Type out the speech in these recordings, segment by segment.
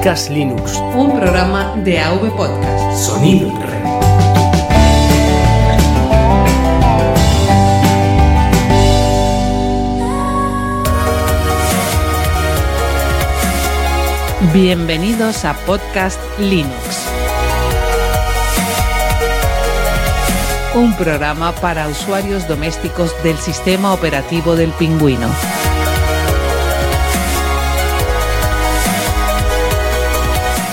Podcast Linux. Un programa de AV Podcast. Sonido en red. Bienvenidos a Podcast Linux. Un programa para usuarios domésticos del sistema operativo del pingüino.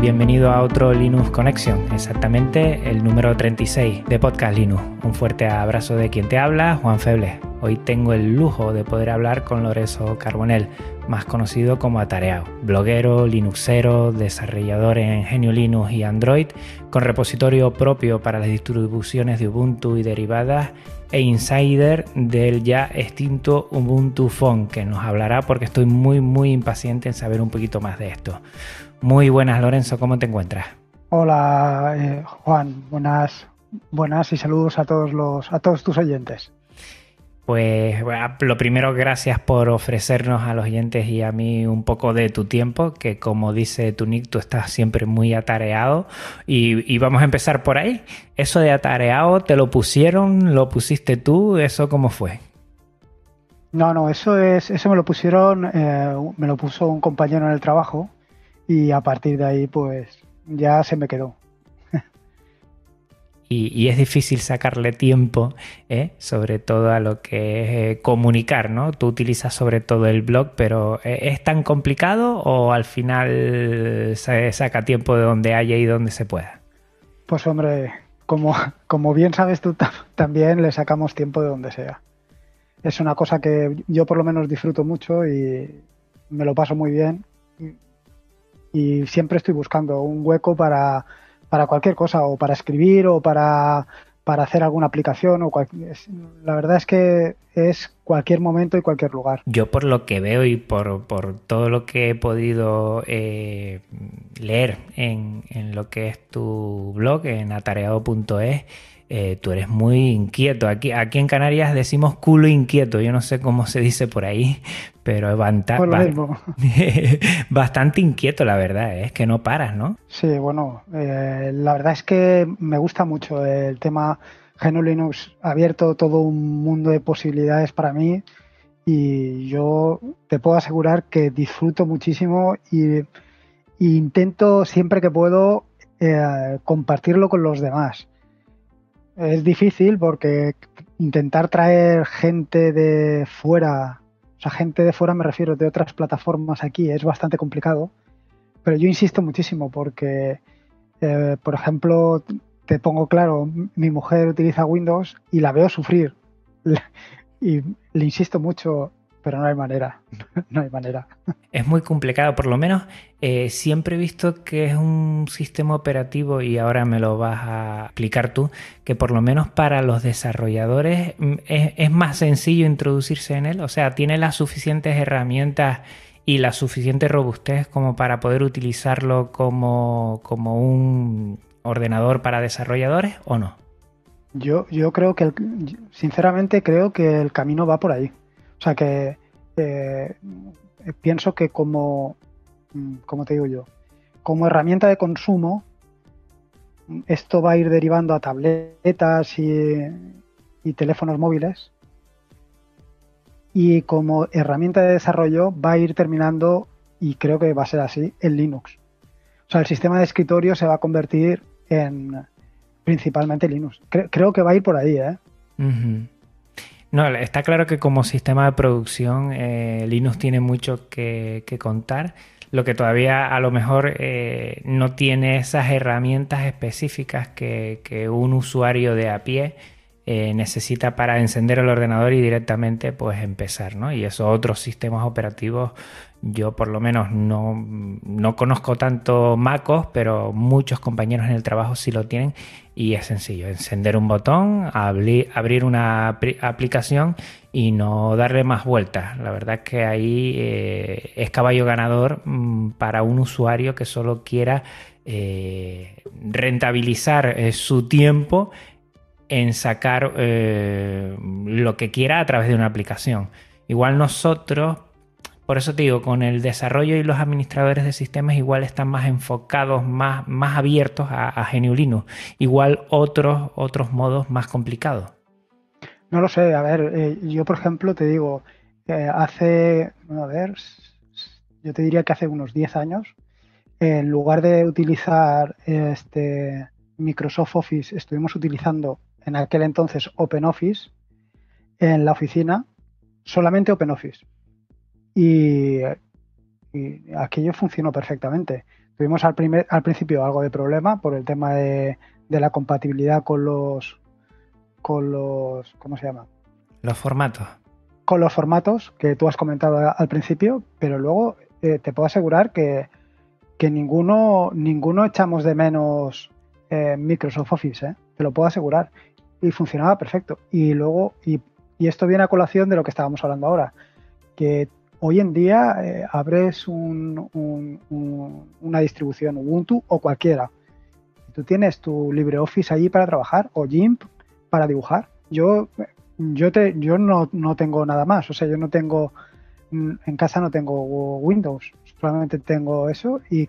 Bienvenido a otro Linux Connection, exactamente el número 36 de Podcast Linux. Un fuerte abrazo de quien te habla, Juan Feble. Hoy tengo el lujo de poder hablar con Lorenzo Carbonell, más conocido como Atareado, bloguero, Linuxero, desarrollador en Genio Linux y Android, con repositorio propio para las distribuciones de Ubuntu y derivadas e insider del ya extinto Ubuntu Phone, que nos hablará porque estoy muy muy impaciente en saber un poquito más de esto. Muy buenas Lorenzo, ¿cómo te encuentras? Hola eh, Juan, buenas, buenas y saludos a todos los a todos tus oyentes. Pues lo primero, gracias por ofrecernos a los oyentes y a mí un poco de tu tiempo, que como dice tu Nick, tú estás siempre muy atareado. Y, y, vamos a empezar por ahí. Eso de atareado, ¿te lo pusieron? ¿Lo pusiste tú? ¿Eso cómo fue? No, no, eso es, eso me lo pusieron, eh, me lo puso un compañero en el trabajo y a partir de ahí, pues ya se me quedó. Y, y, es difícil sacarle tiempo, ¿eh? sobre todo a lo que es eh, comunicar, ¿no? Tú utilizas sobre todo el blog, pero eh, ¿es tan complicado o al final se saca tiempo de donde haya y donde se pueda? Pues hombre, como, como bien sabes tú, también le sacamos tiempo de donde sea. Es una cosa que yo por lo menos disfruto mucho y me lo paso muy bien. Y, siempre estoy buscando un hueco para para cualquier cosa, o para escribir, o para, para hacer alguna aplicación. O cual, la verdad es que es cualquier momento y cualquier lugar. Yo por lo que veo y por, por todo lo que he podido eh, leer en, en, lo que es tu blog, en atareado.es, eh, tú eres muy inquieto. Aquí, aquí en Canarias decimos culo inquieto. Yo no sé cómo se dice por ahí, pero es bastante, bastante inquieto, la verdad. Es que no paras, ¿no? Sí, bueno, eh, la verdad es que me gusta mucho el tema GNU Linux ha abierto todo un mundo de posibilidades para mí y yo te puedo asegurar que disfruto muchísimo y, y intento siempre que puedo eh, compartirlo con los demás es difícil porque intentar traer gente de fuera, o sea, gente de fuera me refiero de otras plataformas aquí, es bastante complicado. Pero yo insisto muchísimo porque, eh, por ejemplo, te pongo claro, mi mujer utiliza Windows y la veo sufrir. Y le insisto mucho, pero no hay manera, no hay manera. Es muy complicado, por lo menos eh, siempre he visto que es un sistema operativo y ahora me lo vas a explicar tú, que por lo menos para los desarrolladores es, es más sencillo introducirse en él, o sea, tiene las suficientes herramientas y la suficiente robustez como para poder utilizarlo como, como un ordenador para desarrolladores o no? Yo, yo creo que, el, sinceramente, creo que el camino va por ahí. O sea que eh, pienso que como, como te digo yo, como herramienta de consumo, esto va a ir derivando a tabletas y, y teléfonos móviles. Y como herramienta de desarrollo va a ir terminando, y creo que va a ser así, en Linux. O sea, el sistema de escritorio se va a convertir en principalmente Linux. Creo, que va a ir por ahí, ¿eh? Uh. No, está claro que como sistema de producción eh, Linux tiene mucho que, contar. Lo que todavía a lo mejor eh, no tiene esas herramientas específicas que, un usuario de a pie eh, necesita para encender el ordenador y directamente pues empezar, ¿no? Y esos otros sistemas operativos yo por lo menos no, conozco tanto MacOS, pero muchos compañeros en el trabajo sí lo tienen y es sencillo, encender un botón, abrir, una aplicación y no darle más vueltas. La verdad es que ahí eh, es caballo ganador mm, para un usuario que solo quiera eh, rentabilizar su tiempo en sacar lo que quiera a través de una aplicación. Igual nosotros por eso te digo, con el desarrollo y los administradores de sistemas igual están más enfocados, más, más abiertos a, a Igual otros, otros modos más complicados. No lo sé, a ver, eh, yo por ejemplo te digo, eh, hace, a ver, yo te diría que hace unos 10 años, en lugar de utilizar este Microsoft Office, estuvimos utilizando en aquel entonces OpenOffice en la oficina, solamente OpenOffice y, aquello funcionó perfectamente. Tuvimos al, primer, al principio algo de problema por el tema de, la compatibilidad con los, con los, ¿cómo se llama? Los formatos. Con los formatos que tú has comentado al principio, pero luego eh, te puedo asegurar que, que, ninguno, ninguno echamos de menos eh, Microsoft Office, ¿eh? te lo puedo asegurar. Y funcionaba perfecto. Y luego, y, esto viene a colación de lo que estábamos hablando ahora, que hoy en día eh, abres una distribución Ubuntu o cualquiera. Tú tienes tu LibreOffice allí para trabajar o GIMP para dibujar. Yo, yo, te, yo no, tengo nada más. O sea, yo no tengo, en casa no tengo Windows. Solamente tengo eso y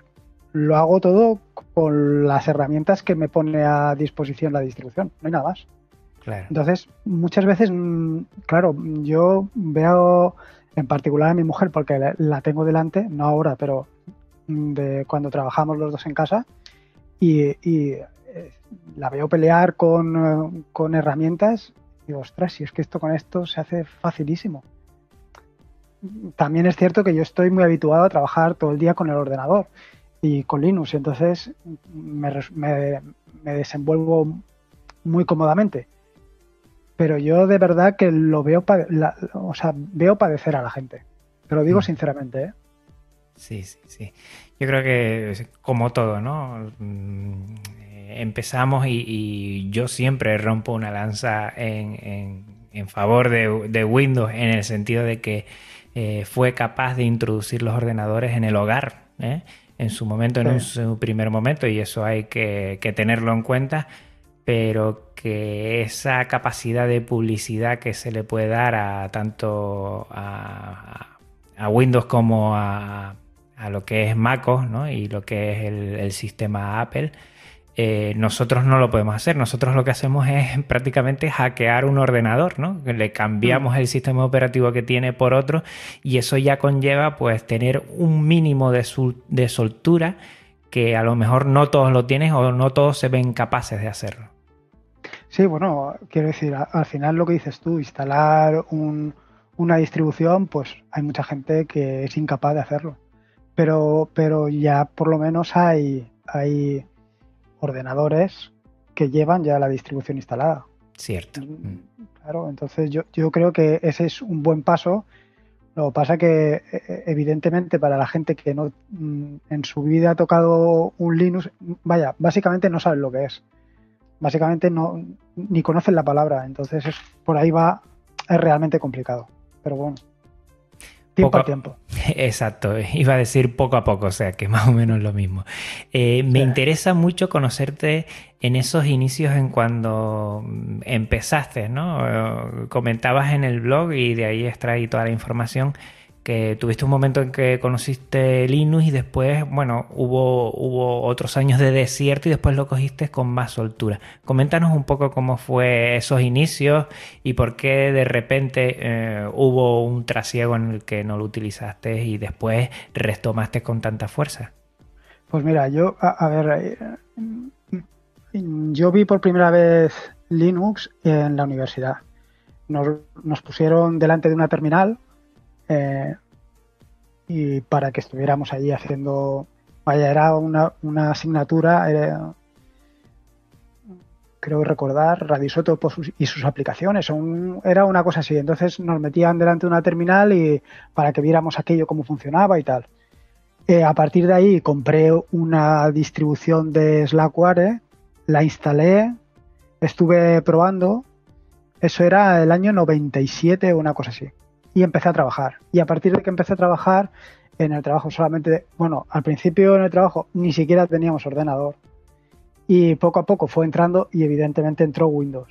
lo hago todo con las herramientas que me pone a disposición la distribución. No hay nada más. Entonces, muchas veces, mm, claro, yo veo en particular a mi mujer, porque la, tengo delante, no ahora, pero de cuando trabajamos los dos en casa, y, eh, la veo pelear con, con herramientas, y digo, ostras, si es que esto con esto se hace facilísimo. También es cierto que yo estoy muy habituado a trabajar todo el día con el ordenador y con Linux, y entonces me desenvuelvo muy cómodamente pero yo de verdad que lo veo, o sea, veo padecer a la gente. Te lo digo mm. sinceramente, ¿eh? Sí, sí, sí. Yo creo que como todo, ¿no? Mm, empezamos y, yo siempre rompo una lanza en, favor de, Windows en el sentido de que eh, fue capaz de introducir los ordenadores en el hogar, ¿eh? en su momento, en un, primer momento, y eso hay que, que tenerlo en cuenta pero que esa capacidad de publicidad que se le puede dar a tanto a, Windows como a, lo que es MacOS y lo que es el, sistema Apple, eh, nosotros no lo podemos hacer. Nosotros lo que hacemos es prácticamente hackear un ordenador, ¿no? Le cambiamos mm. el sistema operativo que tiene por otro y eso ya conlleva pues tener un mínimo de, de soltura que a lo mejor no todos lo tienen o no todos se ven capaces de hacerlo. Sí, bueno, quiero decir, al final lo que dices tú, instalar una distribución, pues hay mucha gente que es incapaz de hacerlo. Pero, pero ya por lo menos hay, hay ordenadores que llevan ya la distribución instalada. Cierto. Mm, mm. Claro, entonces yo, yo creo que ese es un buen paso. Lo que pasa que e, e, evidentemente para la gente que no mm, en su vida ha tocado un Linux, vaya, básicamente no saben lo que es básicamente no ni conocen la palabra, entonces es, por ahí va, es realmente complicado. Pero bueno, tiempo a tiempo. Exacto, iba a decir poco a poco, o sea que más o menos lo mismo. Eh, me interesa mucho conocerte en esos inicios en cuando empezaste, ¿no? Comentabas en el blog y de ahí extraí toda la información que tuviste un momento en que conociste Linux y después, bueno, hubo, hubo otros años de desierto y después lo cogiste con más soltura. Coméntanos un poco cómo fue esos inicios y por qué de repente eh, hubo un trasiego en el que no lo utilizaste y después retomaste con tanta fuerza. Pues mira, yo, a, ver, eh, yo vi por primera vez Linux en la universidad. Nos, nos pusieron delante de una terminal eh, y para que estuviéramos allí haciendo, vaya, era una, asignatura, creo recordar, Radisoto y sus aplicaciones. era una cosa así. Entonces nos metían delante de una terminal y para que viéramos aquello cómo funcionaba y tal. Eh, a partir de ahí compré una distribución de Slackware, la instalé, estuve probando. Eso era el año 97 o una cosa así. Y empecé a trabajar. Y a partir de que empecé a trabajar, en el trabajo solamente, bueno, al principio en el trabajo ni siquiera teníamos ordenador y poco a poco fue entrando y evidentemente entró Windows.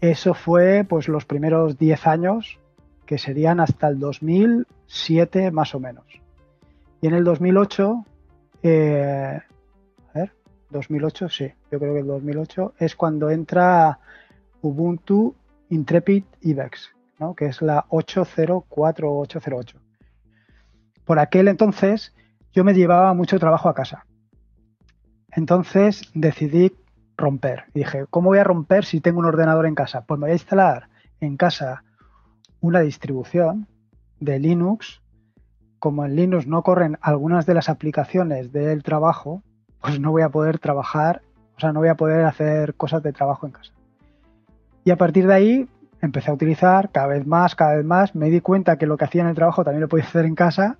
Eso fue pues los primeros 10 años, que serían hasta el 2007 más o menos. Y en el 2008, eh, a ver, 2008, sí, yo creo que el 2008 es cuando entra Ubuntu Intrepid Ibex, que es la 804-808. Por aquel entonces yo me llevaba mucho trabajo a casa entonces decidí romper. dije, ¿cómo voy a romper si tengo un ordenador en casa? Pues me voy a instalar en casa una distribución de Linux. Como en Linux no corren algunas de las aplicaciones del trabajo, pues no voy a poder trabajar, o sea, no voy a poder hacer cosas de trabajo en casa. Y a partir de ahí empecé a utilizar cada vez más, cada vez más. Me di cuenta que lo que hacía en el trabajo también lo podía hacer en casa.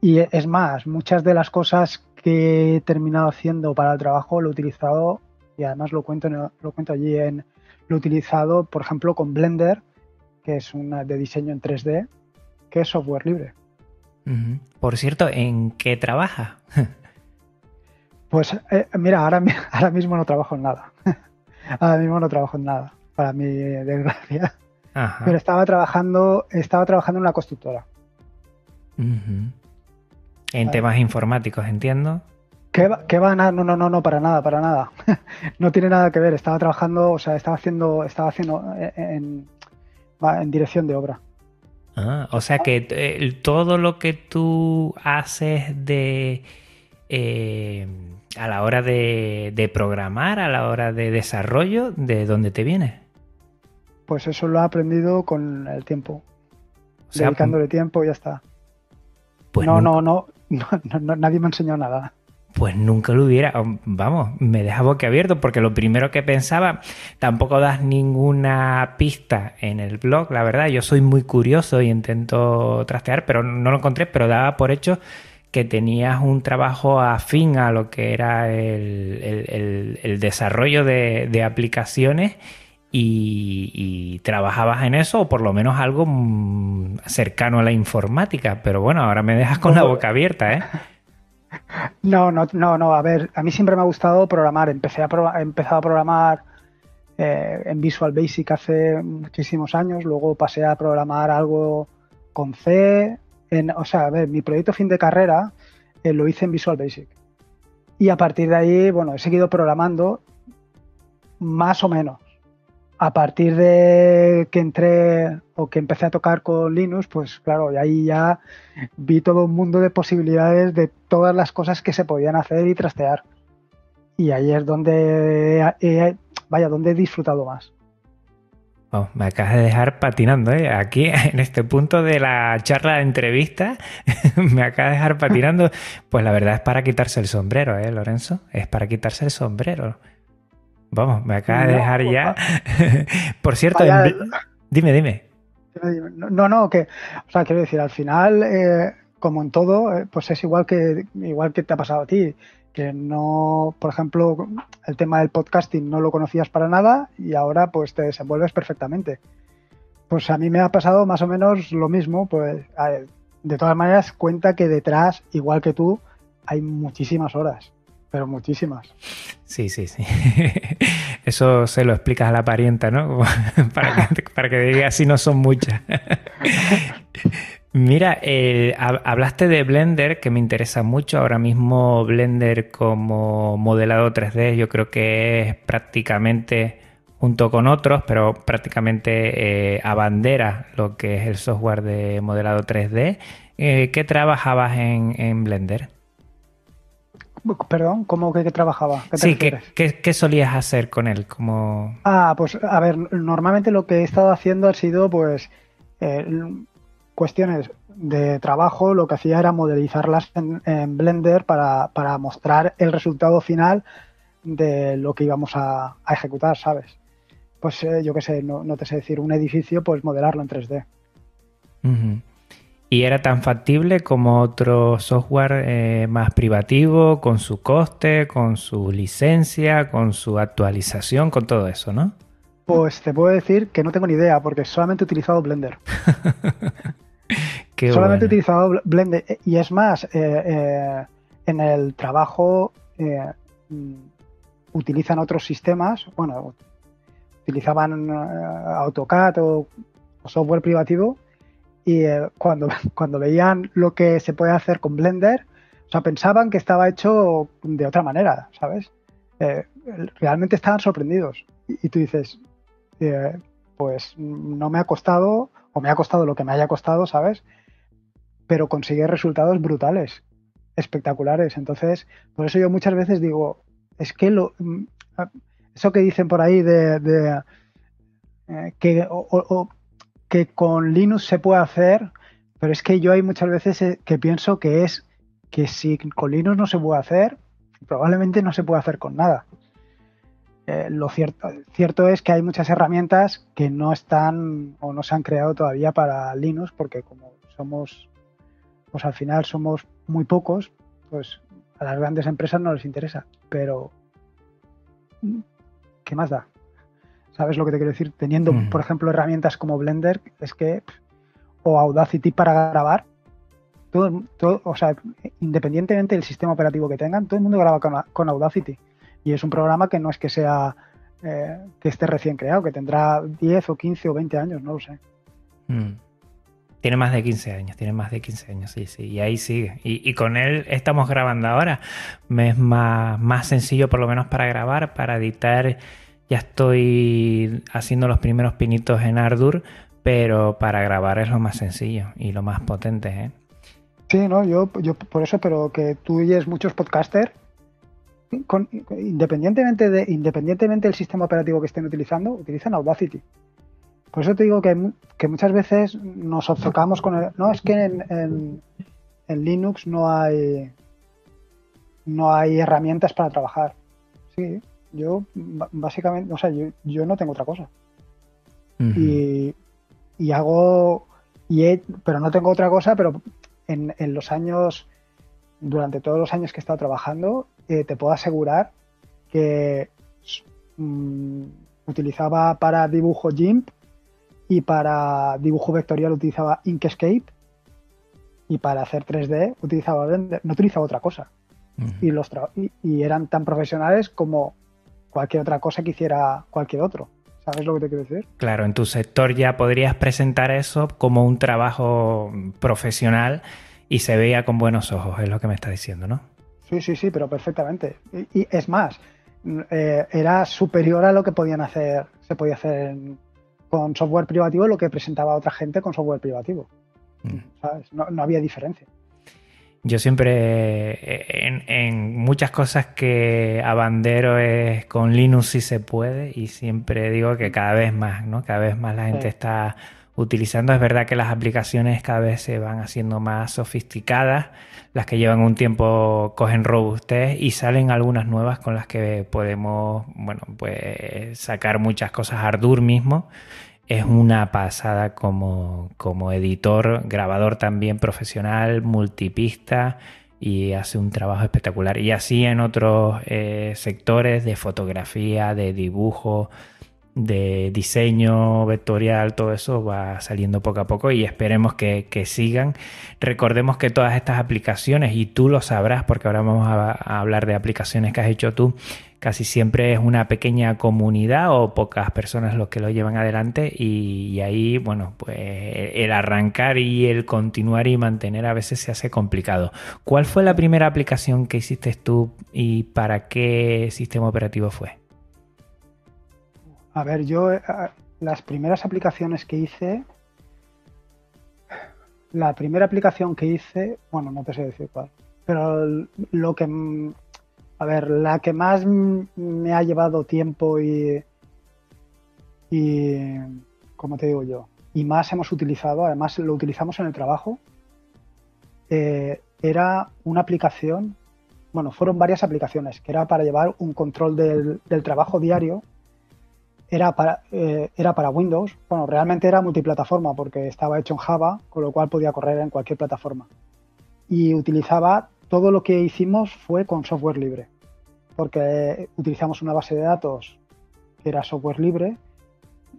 Y es más, muchas de las cosas que he terminado haciendo para el trabajo lo he utilizado y además lo cuento, lo cuento allí en lo he utilizado, por ejemplo, con Blender, que es una de diseño en 3D, que es software libre. Por cierto, ¿en qué trabaja? pues eh, mira, ahora, ahora mismo no trabajo en nada. ahora mismo no trabajo en nada, para mi desgracia. Pero estaba trabajando, estaba trabajando en una constructora. En temas informáticos, entiendo. ¿Qué va, qué va? No, no, no, no, para nada, para nada. no tiene nada que ver. Estaba trabajando, o sea, estaba haciendo, estaba haciendo eh, en, en dirección de obra. Ah, o sea que eh, todo lo que tú haces de eh, a la hora de, programar, a la hora de desarrollo, ¿de dónde te viene? Pues eso lo he aprendido con el tiempo. dedicándole tiempo y ya está. Pues no, no, no, no, nadie me enseñó nada. Pues nunca lo hubiera. Vamos, me deja boquiabierto porque lo primero que pensaba, tampoco das ninguna pista en el blog, la verdad. Yo soy muy curioso y intento trastear, pero no lo encontré, pero daba por hecho que tenías un trabajo afín a lo que era el, desarrollo de, aplicaciones y, y, trabajabas en eso, o por lo menos algo mm, cercano a la informática. Pero bueno, ahora me dejas con la boca abierta, ¿eh? No, no, no, no. A ver, a mí siempre me ha gustado programar. Empecé a he empezado a programar eh, en Visual Basic hace muchísimos años. Luego pasé a programar algo con C. En, o sea, a ver, mi proyecto fin de carrera eh, lo hice en Visual Basic. Y a partir de ahí, bueno, he seguido programando más o menos a partir de que entré o que empecé a tocar con Linux, pues claro, y ahí ya vi todo un mundo de posibilidades de todas las cosas que se podían hacer y trastear. Y ahí es donde, he, vaya, donde he disfrutado más. Oh, me acabas de dejar patinando, ¿eh? Aquí, en este punto de la charla de entrevista, me acabas de dejar patinando. Pues la verdad es para quitarse el sombrero, ¿eh, Lorenzo? Es para quitarse el sombrero. Vamos, me acaba de dejar ya. Por cierto, dime, dime. No, no, que, o sea, quiero decir, al final, eh, como en todo, eh, pues es igual que, igual que te ha pasado a ti, que no, por ejemplo, el tema del podcasting no lo conocías para nada y ahora pues te desenvuelves perfectamente. Pues a mí me ha pasado más o menos lo mismo, pues de todas maneras cuenta que detrás, igual que tú, hay muchísimas horas pero muchísimas. Sí, sí, sí. Eso se lo explicas a la parienta, ¿no? para, que, para que diga si no son muchas. Mira, hablaste de Blender, que me interesa mucho. Ahora mismo Blender como modelado 3D yo creo que es prácticamente, junto con otros, pero prácticamente eh, a bandera lo que es el software de modelado 3D. Eh, ¿Qué trabajabas en Blender? Perdón, ¿cómo que, trabajaba? sí, ¿qué, solías hacer con él? Como... Ah, pues a ver, normalmente lo que he estado haciendo ha sido pues eh, cuestiones de trabajo, lo que hacía era modelizarlas en, Blender para, mostrar el resultado final de lo que íbamos a, ejecutar, ¿sabes? Pues eh, yo qué sé, no, te sé decir, un edificio, pues modelarlo en 3D. ¿Y era tan factible como otro software eh, más privativo, con su coste, con su licencia, con su actualización, con todo eso, no? Pues te puedo decir que no tengo ni idea, porque solamente he utilizado Blender. solamente he utilizado Blender. Y es más, eh, eh, en el trabajo mm, utilizan otros sistemas, bueno, utilizaban AutoCAD o software privativo y eh, cuando, cuando veían lo que se puede hacer con Blender, o sea, pensaban que estaba hecho de otra manera, ¿sabes? Eh, realmente estaban sorprendidos. Y, tú dices, eh, pues no me ha costado, o me ha costado lo que me haya costado, ¿sabes? Pero consigue resultados brutales, espectaculares. Entonces, por eso yo muchas veces digo, es que lo, mm, eso que dicen por ahí de, que que con Linux se puede hacer, pero es que yo hay muchas veces eh, que pienso que es que si con Linux no se puede hacer, probablemente no se puede hacer con nada. Eh, lo cierto, cierto es que hay muchas herramientas que no están o no se han creado todavía para Linux, porque como somos, pues al final somos muy pocos, pues a las grandes empresas no les interesa. Pero, ¿qué más da? ¿Sabes lo que te quiero decir? Teniendo, mm. por ejemplo, herramientas como Blender, es que. o Audacity para grabar. Todo, todo, o sea, independientemente del sistema operativo que tengan, todo el mundo graba con, Audacity. Y es un programa que no es que sea. Eh, que esté recién creado, que tendrá 10 o 15 o 20 años, no lo sé. Mm. Tiene más de 15 años, tiene más de 15 años, sí, sí, y ahí sigue. Y, con él estamos grabando ahora. Me es más, más sencillo, por lo menos para grabar, para editar ya estoy haciendo los primeros pinitos en Ardour, pero para grabar es lo más sencillo y lo más potente. ¿eh? Sí, no, yo, yo por eso, pero que tú oyes muchos podcasters, independientemente, de, independientemente del sistema operativo que estén utilizando, utilizan Audacity. Por eso te digo que, que muchas veces nos obcecamos con el. No, es que en, en, Linux no hay no hay herramientas para trabajar. Sí, yo, básicamente, o sea, yo, no tengo otra cosa. y, hago, y pero no tengo otra cosa, pero en, los años, durante todos los años que he estado trabajando, eh, te puedo asegurar que mm, utilizaba para dibujo GIMP y para dibujo vectorial utilizaba Inkscape y para hacer 3D utilizaba Blender, no utilizaba otra cosa. y, los y, eran tan profesionales como cualquier otra cosa que hiciera cualquier otro. ¿Sabes lo que te quiero decir? Claro, en tu sector ya podrías presentar eso como un trabajo profesional y se veía con buenos ojos, es lo que me estás diciendo, ¿no? Sí, sí, sí, pero perfectamente. Y, es más, eh, era superior a lo que podían hacer, se podía hacer con software privativo lo que presentaba otra gente con software privativo. Mm. ¿Sabes? no había diferencia. Yo siempre, eh, en, muchas cosas que abandero es con Linux si se puede y siempre digo que cada vez más, ¿no? Cada vez más la gente está utilizando. Es verdad que las aplicaciones cada vez se van haciendo más sofisticadas. Las que llevan un tiempo cogen robustez y salen algunas nuevas con las que podemos, bueno, pues sacar muchas cosas. Ardour mismo es una pasada como, editor, grabador también profesional, multipista y hace un trabajo espectacular. Y así en otros eh, sectores de fotografía, de dibujo, de diseño vectorial, todo eso va saliendo poco a poco y esperemos que, sigan. Recordemos que todas estas aplicaciones, y tú lo sabrás porque ahora vamos a, hablar de aplicaciones que has hecho tú, casi siempre es una pequeña comunidad o pocas personas los que lo llevan adelante y, ahí, bueno, pues el arrancar y el continuar y mantener a veces se hace complicado. ¿Cuál fue la primera aplicación que hiciste tú y para qué sistema operativo fue? A ver, yo eh, las primeras aplicaciones que hice, la primera aplicación que hice, bueno, no te sé decir cuál, pero lo que, a ver, la que más me ha llevado tiempo y, y, ¿cómo te digo yo? Y más hemos utilizado, además lo utilizamos en el trabajo, eh, era una aplicación, bueno, fueron varias aplicaciones, que era para llevar un control del, trabajo diario, era para, eh, era para Windows, bueno, realmente era multiplataforma porque estaba hecho en Java, con lo cual podía correr en cualquier plataforma. Y utilizaba, todo lo que hicimos fue con software libre, porque utilizamos una base de datos que era software libre,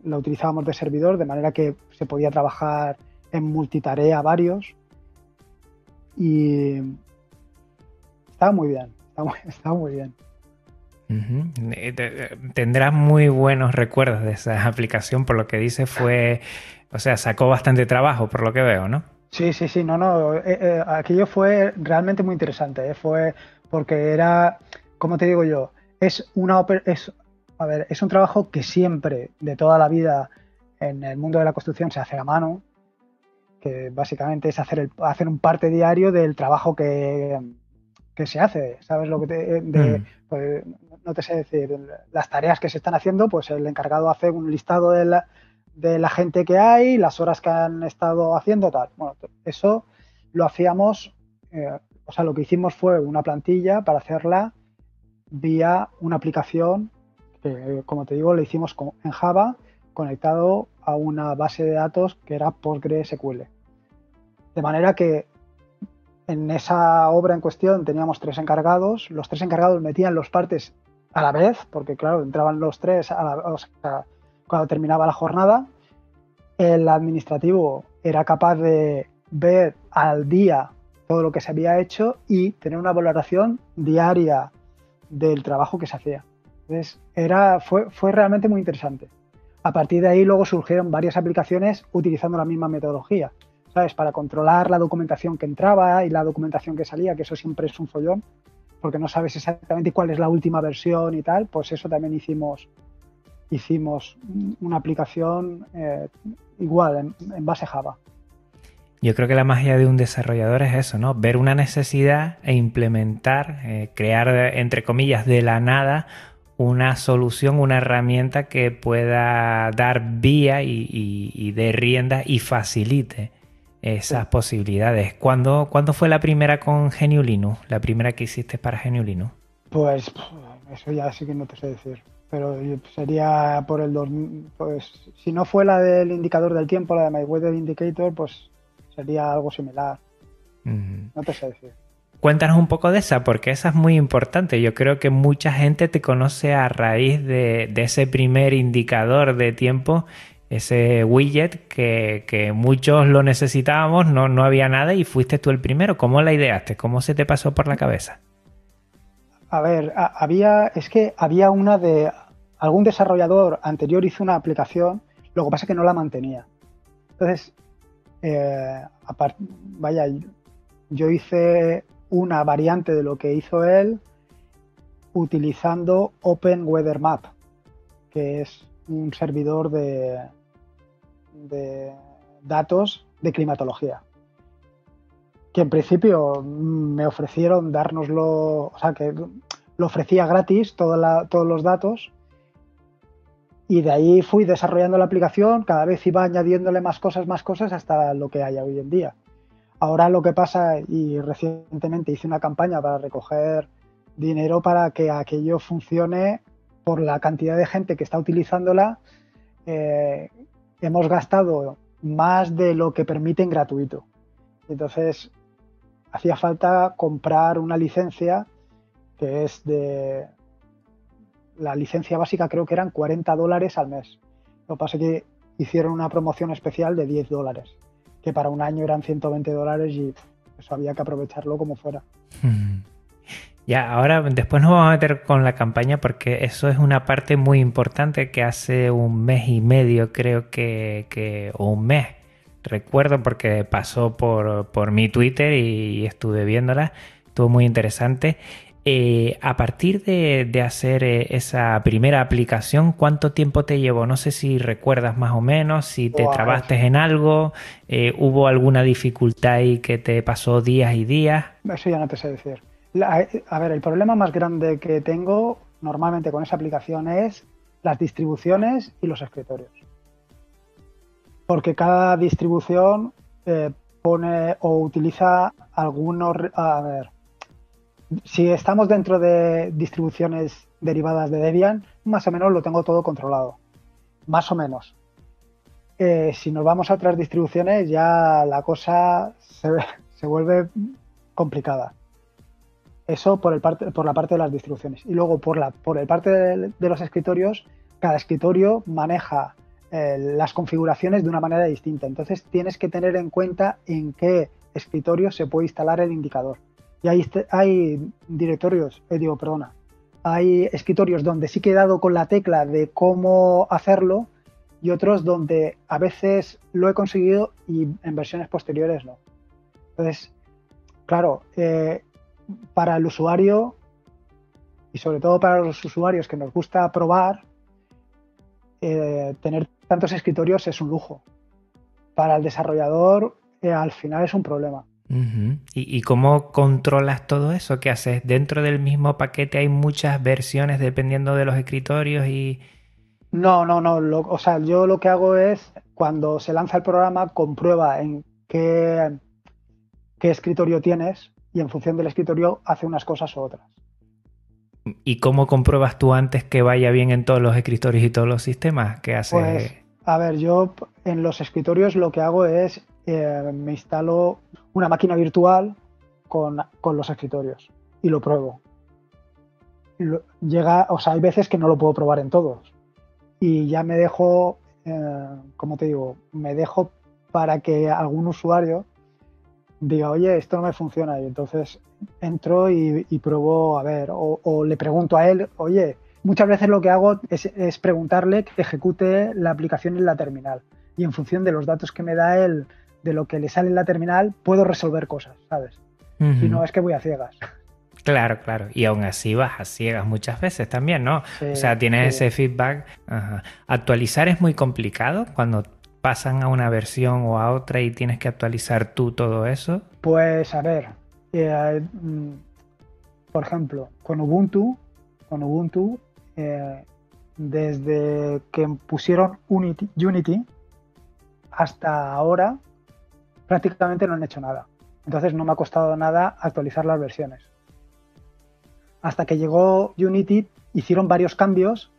la utilizábamos de servidor, de manera que se podía trabajar en multitarea varios, y estaba muy bien, estaba muy, bien. Eh, tendrás muy buenos recuerdos de esa aplicación, por lo que dice fue, o sea, sacó bastante trabajo, por lo que veo, ¿no? Sí, sí, sí, no, no, eh, eh, aquello fue realmente muy interesante, fue porque era, como te digo yo, es una es, a ver, es un trabajo que siempre, de toda la vida, en el mundo de la construcción se hace a mano, que básicamente es hacer, el, hacer un parte diario del trabajo que, se hace, ¿sabes? Lo que te, mm. pues, no te sé decir, las tareas que se están haciendo, pues el encargado hace un listado de la, de la gente que hay, las horas que han estado haciendo, tal. Bueno, eso lo hacíamos, eh, o sea, lo que hicimos fue una plantilla para hacerla vía una aplicación que, como te digo, lo hicimos en Java conectado a una base de datos que era PostgreSQL. De manera que en esa obra en cuestión teníamos tres encargados, los tres encargados metían los partes a la vez, porque claro, entraban los tres cuando terminaba la jornada. El administrativo era capaz de ver al día todo lo que se había hecho y tener una valoración diaria del trabajo que se hacía. Entonces, era, fue, fue realmente muy interesante. A partir de ahí luego surgieron varias aplicaciones utilizando la misma metodología, ¿sabes? Para controlar la documentación que entraba y la documentación que salía, que eso siempre es un follón, porque no sabes exactamente cuál es la última versión y tal, pues eso también hicimos, hicimos una aplicación eh, igual, en, base Java. Yo creo que la magia de un desarrollador es eso, ¿no? Ver una necesidad e implementar, eh, crear, entre comillas, de la nada una solución, una herramienta que pueda dar vía y, de rienda y facilite esas posibilidades. ¿Cuándo, fue la primera con GNU Linux? La primera que hiciste para GNU Linux. Pues eso ya sí que no te sé decir. Pero sería por el 2000, pues si no fue la del indicador del tiempo, la de My Weather Indicator, pues sería algo similar. No te sé decir. Cuéntanos un poco de esa, porque esa es muy importante. Yo creo que mucha gente te conoce a raíz de, ese primer indicador de tiempo, ese widget que, muchos lo necesitábamos, no, no había nada y fuiste tú el primero. ¿Cómo la ideaste? ¿Cómo se te pasó por la cabeza? A ver, había, es que había una de algún desarrollador anterior hizo una aplicación, lo que pasa es que no la mantenía. Entonces, eh, vaya, yo hice una variante de lo que hizo él utilizando Open Weather Map, que es un servidor de, de datos de climatología. Que en principio me ofrecieron dárnoslo, o sea, que lo ofrecía gratis todos los datos. Y de ahí fui desarrollando la aplicación, cada vez iba añadiéndole más cosas, más cosas, hasta lo que hay hoy en día. Ahora lo que pasa, y recientemente hice una campaña para recoger dinero para que aquello funcione por la cantidad de gente que está utilizándola, eh, hemos gastado más de lo que permiten gratuito. Entonces, hacía falta comprar una licencia que es de... La licencia básica creo que eran 40 dólares al mes. Lo que pasa es que hicieron una promoción especial de 10 dólares que para un año eran 120 dólares y eso había que aprovecharlo como fuera. Hmm. Ya, ahora después nos vamos a meter con la campaña porque eso es una parte muy importante que hace un mes y medio creo que, o un mes, recuerdo porque pasó por, por mi Twitter y estuve viéndola, estuvo muy interesante eh, a partir de, hacer eh, esa primera aplicación, ¿cuánto tiempo te llevó? No sé si recuerdas más o menos, si te trabaste en algo, eh, hubo alguna dificultad ahí que te pasó días y días. Eso ya no te sé decir. A ver, el problema más grande que tengo normalmente con esa aplicación es las distribuciones y los escritorios. Porque cada distribución pone o utiliza algunos... A ver, si estamos dentro de distribuciones derivadas de Debian, más o menos lo tengo todo controlado. Más o menos. Eh, si nos vamos a otras distribuciones, ya la cosa se, vuelve complicada. Eso por, el parte, por la parte de las distribuciones. Y luego por, la, por el parte de, los escritorios, cada escritorio maneja eh, las configuraciones de una manera distinta. Entonces tienes que tener en cuenta en qué escritorio se puede instalar el indicador. Y hay, hay directorios, eh, digo, perdona, hay escritorios donde sí que he dado con la tecla de cómo hacerlo y otros donde a veces lo he conseguido y en versiones posteriores no. Entonces, claro, eh, para el usuario y sobre todo para los usuarios que nos gusta probar, eh, tener tantos escritorios es un lujo. Para el desarrollador, eh, al final es un problema. ¿Y, cómo controlas todo eso? ¿Qué haces? ¿Dentro del mismo paquete hay muchas versiones dependiendo de los escritorios y...? No, no, no. o sea, yo lo que hago es, cuando se lanza el programa, comprueba en qué, qué escritorio tienes y en función del escritorio hace unas cosas u otras. ¿Y cómo compruebas tú antes que vaya bien en todos los escritorios y todos los sistemas? ¿Qué haces? Pues, a ver, yo en los escritorios lo que hago es eh, me instalo una máquina virtual con, los escritorios y lo pruebo. llega, o sea, hay veces que no lo puedo probar en todos. Y ya me dejo, eh, como te digo, me dejo para que algún usuario diga, oye, esto no me funciona. Y entonces entro y, pruebo a ver, o, le pregunto a él, oye, muchas veces lo que hago es, es, preguntarle que ejecute la aplicación en la terminal. Y en función de los datos que me da él de lo que le sale en la terminal, puedo resolver cosas, ¿sabes? Si no, es que voy a ciegas. Claro, claro. Y aún así vas a ciegas muchas veces también, ¿no? o sea, tienes ese feedback. Actualizar es muy complicado cuando pasan a una versión o a otra y tienes que actualizar tú todo eso. Pues a ver, eh, mm, por ejemplo, con Ubuntu, con Ubuntu, eh, desde que pusieron Unity, Unity hasta ahora, prácticamente no han hecho nada. Entonces no me ha costado nada actualizar las versiones. Hasta que llegó Unity hicieron varios cambios